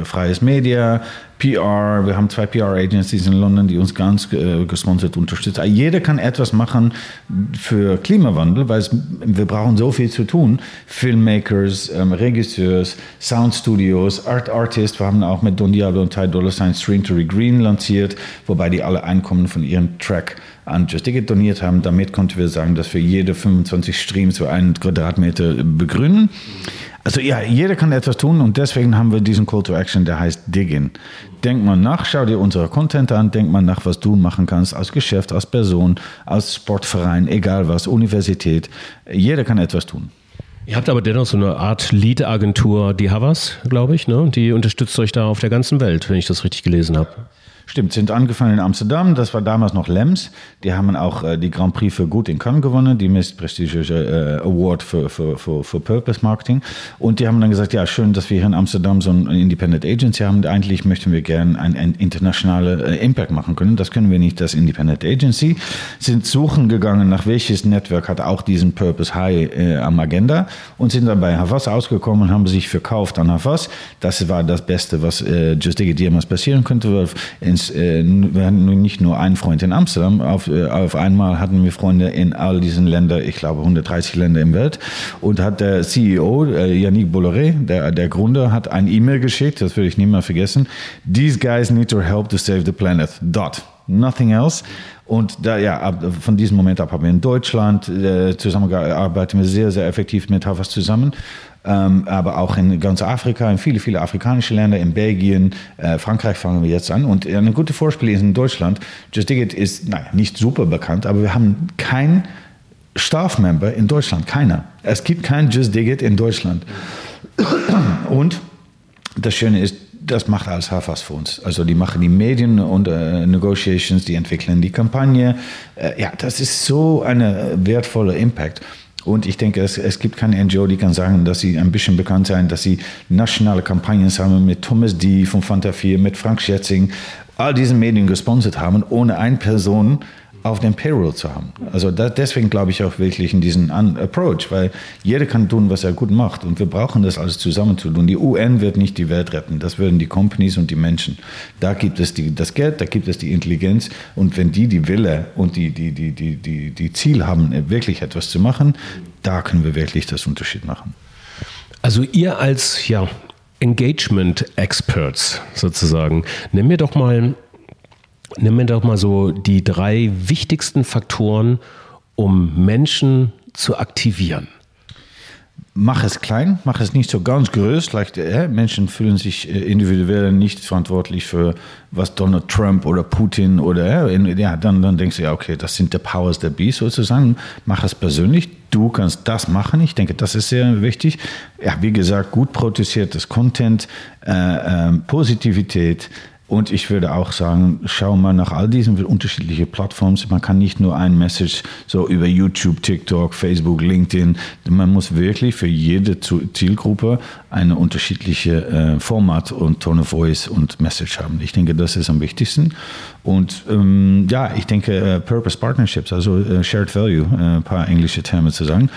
freies Media, PR. Wir haben zwei PR-Agencies in London, die uns ganz äh, gesponsert unterstützen. Jeder kann etwas machen für Klimawandel, weil es, wir brauchen so viel zu tun. Filmmakers, ähm, Regisseurs, Soundstudios, Art Artists. Wir haben auch mit Don Diablo und Ty Dolla Sign Stream to Green lanciert, wobei die alle Einkommen von ihrem Track an Just Ticket doniert haben. Damit konnten wir sagen, dass wir jede 25 Streams für einen Quadratmeter begründen. Also ja, jeder kann etwas tun und deswegen haben wir diesen Call to Action, der heißt Diggin. Denk mal nach, schau dir unsere Content an, denk mal nach, was du machen kannst als Geschäft, als Person, als Sportverein, egal was, Universität. Jeder kann etwas tun. Ihr habt aber dennoch so eine Art Lead-Agentur, die Havas, glaube ich, ne? Die unterstützt euch da auf der ganzen Welt, wenn ich das richtig gelesen habe. Stimmt, sind angefangen in Amsterdam, das war damals noch Lems. Die haben auch äh, die Grand Prix für Gut in Cannes gewonnen, die meist prestigiöse äh, Award für, für, für, für Purpose Marketing. Und die haben dann gesagt, ja, schön, dass wir hier in Amsterdam so ein Independent Agency haben. Eigentlich möchten wir gerne ein, ein internationale äh, Impact machen können. Das können wir nicht, das Independent Agency. Sind suchen gegangen, nach welches Netzwerk hat auch diesen Purpose High äh, am Agenda und sind dann bei Havas ausgekommen und haben sich verkauft an Havas. Das war das Beste, was äh, Just Digit jemals passieren könnte. In ins, äh, wir hatten nicht nur einen Freund in Amsterdam, auf, äh, auf einmal hatten wir Freunde in all diesen Ländern, ich glaube 130 Länder im Welt. Und hat der CEO, äh, Yannick Bolloré, der, der Gründer, hat ein E-Mail geschickt, das würde ich nie mehr vergessen. These guys need your help to save the planet. Dot. Nothing else. Und da, ja, ab, von diesem Moment ab haben wir in Deutschland äh, zusammengearbeitet, wir sehr, sehr effektiv mit Havas zusammen ähm, aber auch in ganz Afrika, in viele, viele afrikanische Länder, in Belgien, äh, Frankreich fangen wir jetzt an. Und eine gute Vorspiel ist in Deutschland. Just Digit ist naja, nicht super bekannt, aber wir haben kein Staff-Member in Deutschland, keiner. Es gibt kein Just Digit in Deutschland. Und das Schöne ist, das macht alles Hafas für uns. Also die machen die Medien und äh, Negotiations, die entwickeln die Kampagne. Äh, ja, das ist so ein wertvoller Impact. Und ich denke, es, es gibt keine NGO, die kann sagen, dass sie ein bisschen bekannt sein, dass sie nationale Kampagnen haben mit Thomas D. von Fanta 4, mit Frank Schätzing, all diese Medien gesponsert haben, ohne eine Person auf dem Payroll zu haben. Also da, deswegen glaube ich auch wirklich in diesen Approach, weil jeder kann tun, was er gut macht und wir brauchen das alles zusammen zu tun. Die UN wird nicht die Welt retten, das würden die Companies und die Menschen. Da gibt es die, das Geld, da gibt es die Intelligenz und wenn die die Wille und die, die, die, die, die, die Ziel haben, wirklich etwas zu machen, da können wir wirklich das Unterschied machen. Also ihr als ja, Engagement Experts sozusagen, nimm mir doch mal Nimm mir doch mal so die drei wichtigsten Faktoren, um Menschen zu aktivieren. Mach es klein, mach es nicht so ganz groß. Like, äh, Menschen fühlen sich äh, individuell nicht verantwortlich für was Donald Trump oder Putin oder äh, ja, dann, dann denkst du ja, okay, das sind the powers that be sozusagen. Mach es persönlich. Du kannst das machen. Ich denke, das ist sehr wichtig. Ja, wie gesagt, gut produziertes Content, äh, ähm, Positivität, und ich würde auch sagen, schau mal nach all diesen unterschiedlichen Plattformen. Man kann nicht nur ein Message so über YouTube, TikTok, Facebook, LinkedIn. Man muss wirklich für jede Zielgruppe eine unterschiedliche äh, Format und Tone of Voice und Message haben. Ich denke, das ist am wichtigsten. Und ähm, ja, ich denke, äh, Purpose Partnerships, also äh, Shared Value, äh, ein paar englische Terme zu sagen.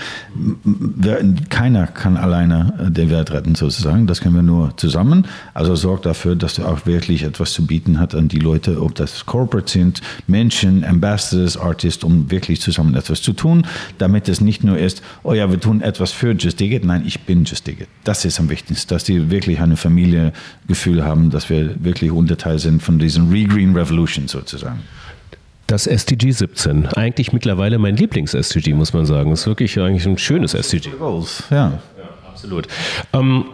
Keiner kann alleine äh, die Welt retten, sozusagen. Das können wir nur zusammen. Also sorg dafür, dass du auch wirklich etwas zu bieten hast an die Leute, ob das Corporate sind, Menschen, Ambassadors, Artists, um wirklich zusammen etwas zu tun, damit es nicht nur ist, oh ja, wir tun etwas für Just Dig It. Nein, ich bin Just Dig It. Das ist am wichtigsten, dass die wirklich eine Familiegefühl haben, dass wir wirklich Unterteil sind von diesem Regreen Revolution. Menschen sozusagen. Das SDG 17, eigentlich mittlerweile mein Lieblings-SDG, muss man sagen. Das ist wirklich eigentlich ein schönes SDG. Ja, ja absolut. Ähm,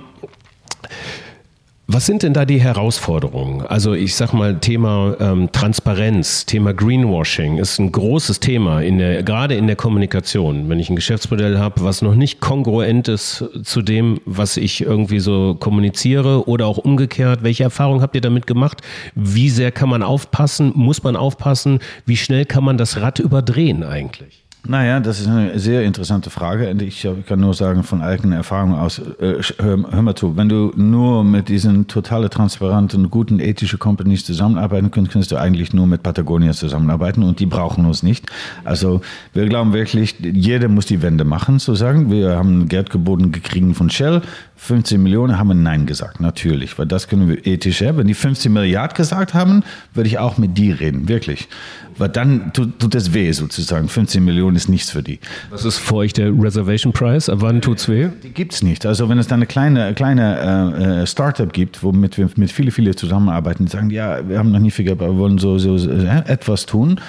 was sind denn da die Herausforderungen? Also ich sag mal, Thema ähm, Transparenz, Thema Greenwashing ist ein großes Thema, in der, gerade in der Kommunikation. Wenn ich ein Geschäftsmodell habe, was noch nicht kongruent ist zu dem, was ich irgendwie so kommuniziere oder auch umgekehrt, welche Erfahrungen habt ihr damit gemacht? Wie sehr kann man aufpassen? Muss man aufpassen? Wie schnell kann man das Rad überdrehen eigentlich? Naja, das ist eine sehr interessante Frage. Und ich kann nur sagen, von eigener Erfahrung aus, äh, hör, hör, mal zu, wenn du nur mit diesen total transparenten, guten, ethischen Companies zusammenarbeiten kannst, kannst du eigentlich nur mit Patagonia zusammenarbeiten und die brauchen uns nicht. Also wir glauben wirklich, jeder muss die Wende machen, sozusagen. Wir haben Geld geboten gekriegt von Shell, 15 Millionen haben Nein gesagt, natürlich, weil das können wir ethisch, ja. Wenn die 15 Milliarden gesagt haben, würde ich auch mit dir reden, wirklich. Weil dann tut, tut es weh sozusagen. 15 Millionen ist nichts für die. Was ist für euch der Reservation Price? Ab wann tut es weh? Die gibt es nicht. Also wenn es dann eine kleine, kleine äh, äh, Startup gibt, womit wir mit viele, viele zusammenarbeiten, die sagen, ja, wir haben noch nie viel Geld, aber wir wollen so, so äh, etwas tun,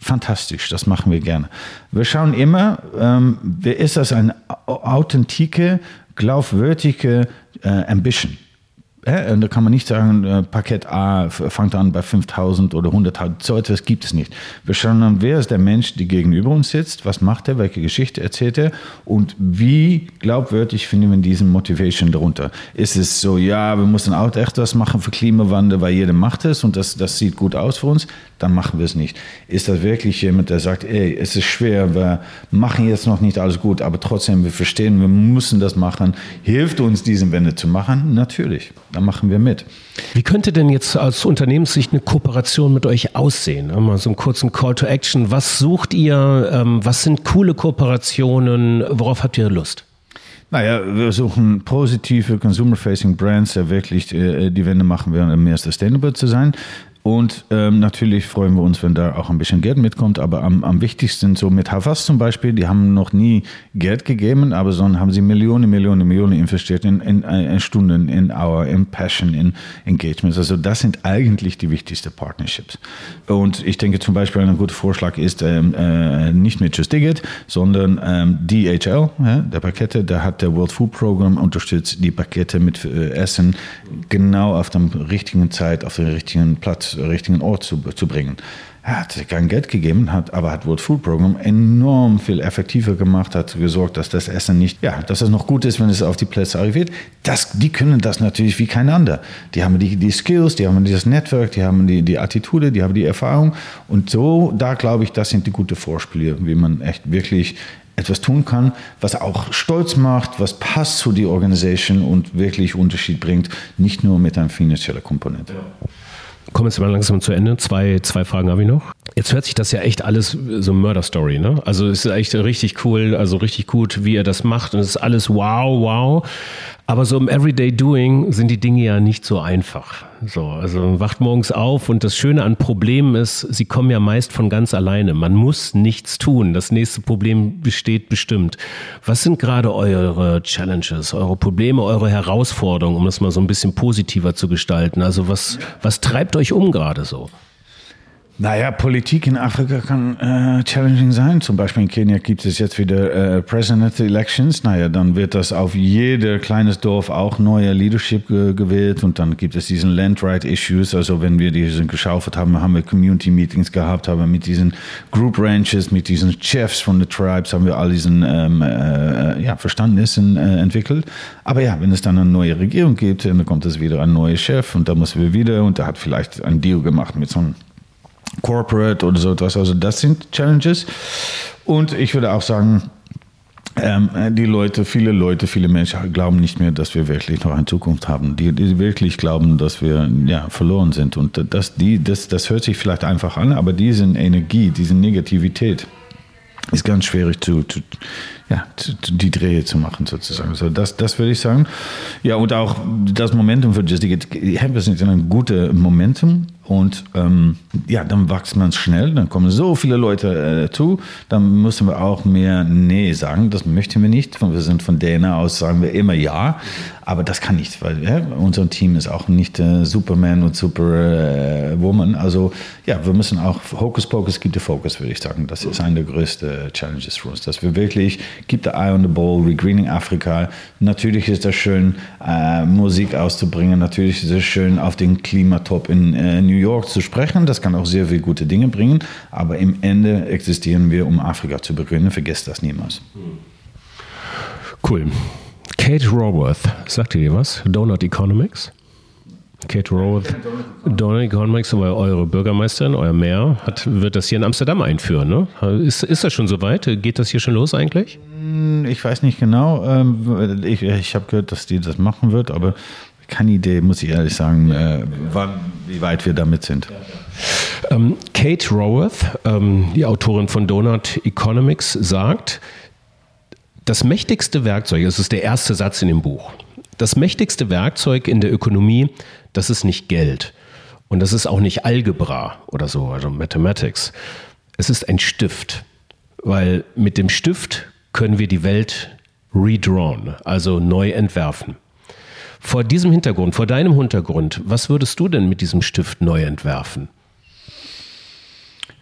fantastisch, das machen wir gerne. Wir schauen immer, ähm, ist das eine authentike, glaubwürdige äh, Ambition? Und da kann man nicht sagen, äh, Paket A fängt an bei 5000 oder 100.000. So etwas gibt es nicht. Wir schauen an, wer ist der Mensch, der gegenüber uns sitzt, was macht er, welche Geschichte erzählt er und wie glaubwürdig finden wir diesen Motivation darunter. Ist es so, ja, wir müssen auch echt was machen für Klimawandel, weil jeder macht es und das, das sieht gut aus für uns, dann machen wir es nicht. Ist das wirklich jemand, der sagt, ey, es ist schwer, wir machen jetzt noch nicht alles gut, aber trotzdem, wir verstehen, wir müssen das machen, hilft uns, diesen Wende zu machen? Natürlich dann machen wir mit. Wie könnte denn jetzt aus Unternehmenssicht eine Kooperation mit euch aussehen? Mal so einen kurzen Call to Action. Was sucht ihr? Ähm, was sind coole Kooperationen? Worauf habt ihr Lust? Naja, wir suchen positive Consumer-Facing Brands, die wirklich äh, die Wende machen werden, um mehr sustainable zu sein. Und ähm, natürlich freuen wir uns, wenn da auch ein bisschen Geld mitkommt. Aber am, am wichtigsten so mit Havas zum Beispiel, die haben noch nie Geld gegeben, aber sondern haben sie Millionen, Millionen, Millionen investiert in, in, in Stunden, in Hour, in Passion, in Engagements. Also das sind eigentlich die wichtigsten Partnerships. Und ich denke zum Beispiel ein guter Vorschlag ist ähm, äh, nicht mit Just Digit, sondern ähm, DHL, ja, der Pakete, da hat der World Food Program unterstützt die Pakete mit äh, Essen genau auf der richtigen Zeit, auf dem richtigen Platz richtigen Ort zu, zu bringen. Er hat kein Geld gegeben, hat, aber hat World Food Program enorm viel effektiver gemacht, hat gesorgt, dass das Essen nicht, ja, dass es noch gut ist, wenn es auf die Plätze arriviert. Das, die können das natürlich wie kein anderer. Die haben die, die Skills, die haben dieses Network, die haben die, die Attitude, die haben die Erfahrung. Und so, da glaube ich, das sind die guten Vorspiele, wie man echt wirklich etwas tun kann, was auch stolz macht, was passt zu die Organisation und wirklich Unterschied bringt, nicht nur mit einer finanziellen Komponente. Ja kommen jetzt mal langsam zu Ende. Zwei, zwei Fragen habe ich noch. Jetzt hört sich das ja echt alles so Mörder-Story, ne? Also es ist echt richtig cool, also richtig gut, wie er das macht und es ist alles wow, wow. Aber so im Everyday Doing sind die Dinge ja nicht so einfach. So, also man wacht morgens auf und das Schöne an Problemen ist, sie kommen ja meist von ganz alleine. Man muss nichts tun. Das nächste Problem besteht bestimmt. Was sind gerade eure Challenges, eure Probleme, eure Herausforderungen, um das mal so ein bisschen positiver zu gestalten? Also was, was treibt euch um gerade so? Naja, Politik in Afrika kann äh, challenging sein. Zum Beispiel in Kenia gibt es jetzt wieder äh, President Elections. Naja, dann wird das auf jeder kleines Dorf auch neue Leadership ge gewählt und dann gibt es diesen Landright Issues. Also wenn wir diesen geschaufelt haben, haben wir Community Meetings gehabt, haben wir mit diesen Group Ranches, mit diesen Chefs von den Tribes, haben wir all diesen ähm, äh, ja, Verstandnissen äh, entwickelt. Aber ja, wenn es dann eine neue Regierung gibt, dann kommt es wieder ein neuer Chef und da müssen wir wieder und der hat vielleicht einen Deal gemacht mit so einem Corporate oder so etwas. Also das sind Challenges. Und ich würde auch sagen, ähm, die Leute, viele Leute, viele Menschen glauben nicht mehr, dass wir wirklich noch eine Zukunft haben. Die, die wirklich glauben, dass wir ja, verloren sind. Und das, die, das, das hört sich vielleicht einfach an, aber diese Energie, diese Negativität ist ganz schwierig zu, zu ja, die Drehe zu machen sozusagen. So, das, das würde ich sagen. Ja, und auch das Momentum für Just wir sind in einem guten Momentum und ähm, ja, dann wächst man schnell, dann kommen so viele Leute äh, zu, dann müssen wir auch mehr Nee sagen, das möchten wir nicht. Wir sind von DNA aus, sagen wir immer Ja, aber das kann nicht, weil ja, unser Team ist auch nicht äh, Superman und Superwoman. Äh, also ja, wir müssen auch, Hocus Pocus gibt der Focus, würde ich sagen. Das ist eine der größten Challenges für uns, dass wir wirklich keep the eye on the ball, regreening Afrika. Natürlich ist es schön, äh, Musik auszubringen. Natürlich ist es schön, auf den Klimatop in äh, New York zu sprechen. Das kann auch sehr viele gute Dinge bringen. Aber im Ende existieren wir, um Afrika zu begründen. Vergesst das niemals. Cool. Kate Raworth, sagt ihr dir was? Donut Economics? Kate Roth, Donald Economics, eure Bürgermeisterin, euer Mayor, hat, wird das hier in Amsterdam einführen. Ne? Ist, ist das schon soweit? Geht das hier schon los eigentlich? Hm, ich weiß nicht genau. Ähm, ich, ich habe gehört, dass die das machen wird, aber keine Idee, muss ich ehrlich sagen, äh, wann, wie weit wir damit sind. Ähm, Kate Raworth, ähm, die Autorin von Donut Economics, sagt, das mächtigste Werkzeug, das ist der erste Satz in dem Buch, das mächtigste Werkzeug in der Ökonomie das ist nicht Geld. Und das ist auch nicht Algebra oder so, also Mathematics. Es ist ein Stift, weil mit dem Stift können wir die Welt redrawn, also neu entwerfen. Vor diesem Hintergrund, vor deinem Hintergrund, was würdest du denn mit diesem Stift neu entwerfen?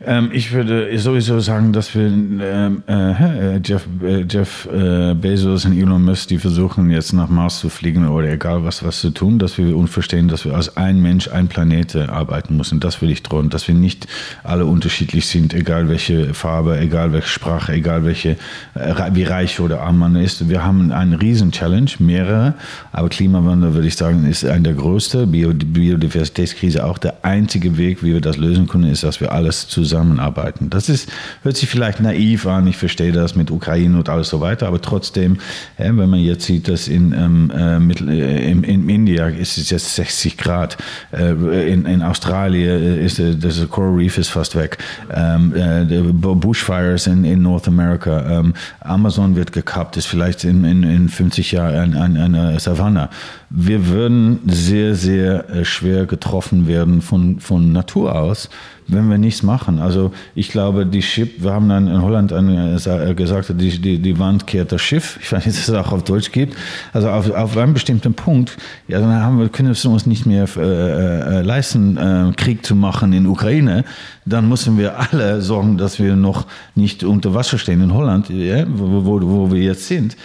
Ähm, ich würde sowieso sagen, dass wir ähm, äh, Jeff, äh, Jeff äh, Bezos und Elon Musk, die versuchen jetzt nach Mars zu fliegen oder egal was, was zu tun, dass wir uns verstehen, dass wir als ein Mensch, ein Planet arbeiten müssen. Das will ich drohen, dass wir nicht alle unterschiedlich sind, egal welche Farbe, egal welche Sprache, egal welche, äh, wie reich oder arm man ist. Wir haben einen riesen Challenge, mehrere, aber Klimawandel, würde ich sagen, ist einer der größten. Biodiversitätskrise auch der einzige Weg, wie wir das lösen können, ist, dass wir alles zusammen zusammenarbeiten. Das ist, hört sich vielleicht naiv an, ich verstehe das mit Ukraine und alles so weiter, aber trotzdem, ja, wenn man jetzt sieht, dass in, ähm, äh, Mittel, äh, in, in India ist es jetzt 60 Grad, äh, in, in Australien ist äh, das Coral Reef ist fast weg, ähm, äh, Bushfires in, in North America, ähm, Amazon wird gekappt, ist vielleicht in, in, in 50 Jahren ein, ein, eine Savanne. Wir würden sehr, sehr äh, schwer getroffen werden von, von Natur aus, wenn wir nichts machen. Also ich glaube, die Schiff, wir haben dann in Holland eine, äh, gesagt, die, die, die Wand kehrt das Schiff. Ich weiß nicht, dass es auch auf Deutsch gibt. Also auf, auf einem bestimmten Punkt, ja, dann haben wir, können wir uns nicht mehr äh, äh, leisten, äh, Krieg zu machen in Ukraine. Dann müssen wir alle sorgen, dass wir noch nicht unter Wasser stehen in Holland, ja, wo, wo, wo wir jetzt sind.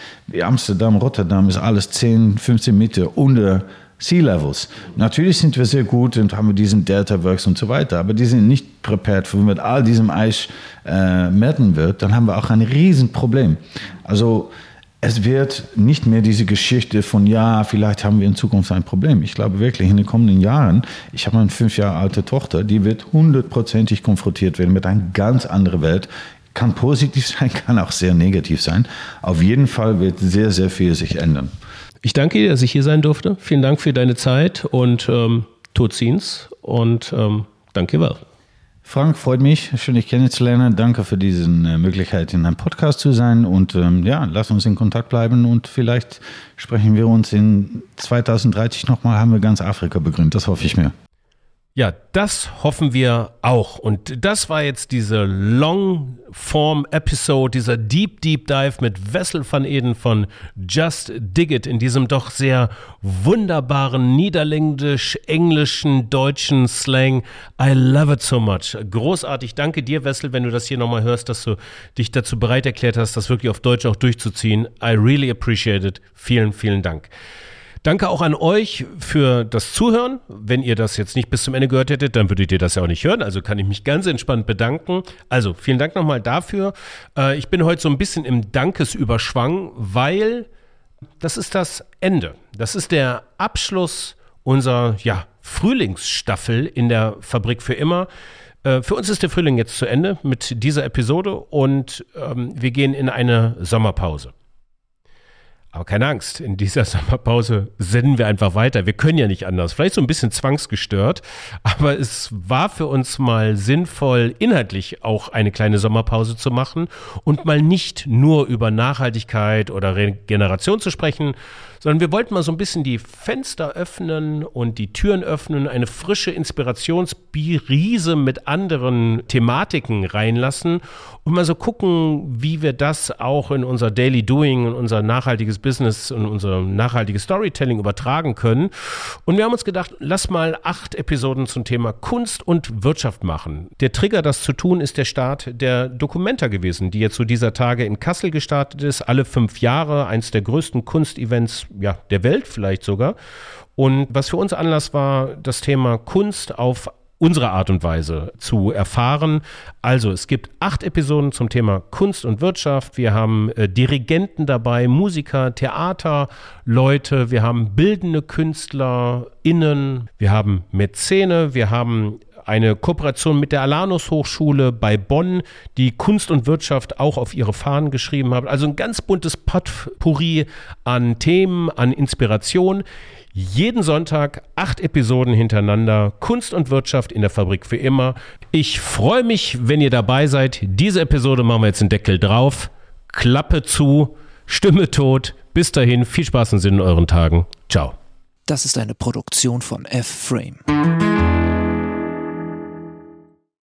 Amsterdam, Rotterdam ist alles 10, 15 Meter unter Sea Levels. Natürlich sind wir sehr gut und haben diesen Delta Works und so weiter, aber die sind nicht prepared, wenn mit all diesem Eis äh, melden wird, dann haben wir auch ein Riesenproblem. Also es wird nicht mehr diese Geschichte von, ja, vielleicht haben wir in Zukunft ein Problem. Ich glaube wirklich, in den kommenden Jahren, ich habe eine fünf Jahre alte Tochter, die wird hundertprozentig konfrontiert werden mit einer ganz anderen Welt. Kann positiv sein, kann auch sehr negativ sein. Auf jeden Fall wird sehr, sehr viel sich ändern. Ich danke dir, dass ich hier sein durfte. Vielen Dank für deine Zeit und ähm, Todziens und ähm, danke well. Frank, freut mich, schön dich kennenzulernen. Danke für diese äh, Möglichkeit, in einem Podcast zu sein. Und ähm, ja, lass uns in Kontakt bleiben und vielleicht sprechen wir uns in 2030 nochmal, haben wir ganz Afrika begründet. Das hoffe ich mir. Ja, das hoffen wir auch. Und das war jetzt diese Long-Form-Episode, dieser Deep, Deep Dive mit Wessel van Eden von Just Dig It in diesem doch sehr wunderbaren niederländisch, englischen, deutschen Slang. I love it so much. Großartig. Danke dir, Wessel, wenn du das hier nochmal hörst, dass du dich dazu bereit erklärt hast, das wirklich auf Deutsch auch durchzuziehen. I really appreciate it. Vielen, vielen Dank. Danke auch an euch für das Zuhören. Wenn ihr das jetzt nicht bis zum Ende gehört hättet, dann würdet ihr das ja auch nicht hören. Also kann ich mich ganz entspannt bedanken. Also vielen Dank nochmal dafür. Äh, ich bin heute so ein bisschen im Dankesüberschwang, weil das ist das Ende. Das ist der Abschluss unserer ja, Frühlingsstaffel in der Fabrik für immer. Äh, für uns ist der Frühling jetzt zu Ende mit dieser Episode und ähm, wir gehen in eine Sommerpause. Aber keine Angst, in dieser Sommerpause senden wir einfach weiter. Wir können ja nicht anders. Vielleicht so ein bisschen zwangsgestört, aber es war für uns mal sinnvoll, inhaltlich auch eine kleine Sommerpause zu machen und mal nicht nur über Nachhaltigkeit oder Regeneration zu sprechen, sondern wir wollten mal so ein bisschen die Fenster öffnen und die Türen öffnen, eine frische Inspirationsbrise mit anderen Thematiken reinlassen und mal so gucken, wie wir das auch in unser Daily Doing und unser nachhaltiges Business und unser nachhaltiges Storytelling übertragen können. Und wir haben uns gedacht, lass mal acht Episoden zum Thema Kunst und Wirtschaft machen. Der Trigger, das zu tun, ist der Start der Documenta gewesen, die jetzt zu dieser Tage in Kassel gestartet ist, alle fünf Jahre, eins der größten Kunstevents ja, der Welt vielleicht sogar. Und was für uns Anlass war, das Thema Kunst auf unsere Art und Weise zu erfahren. Also es gibt acht Episoden zum Thema Kunst und Wirtschaft. Wir haben äh, Dirigenten dabei, Musiker, Theaterleute, wir haben bildende KünstlerInnen, wir haben Mäzene, wir haben eine Kooperation mit der Alanus Hochschule bei Bonn, die Kunst und Wirtschaft auch auf ihre Fahnen geschrieben hat. Also ein ganz buntes Potpourri an Themen, an Inspiration. Jeden Sonntag acht Episoden hintereinander. Kunst und Wirtschaft in der Fabrik für immer. Ich freue mich, wenn ihr dabei seid. Diese Episode machen wir jetzt den Deckel drauf. Klappe zu, Stimme tot. Bis dahin, viel Spaß und Sinn in euren Tagen. Ciao. Das ist eine Produktion von F-Frame.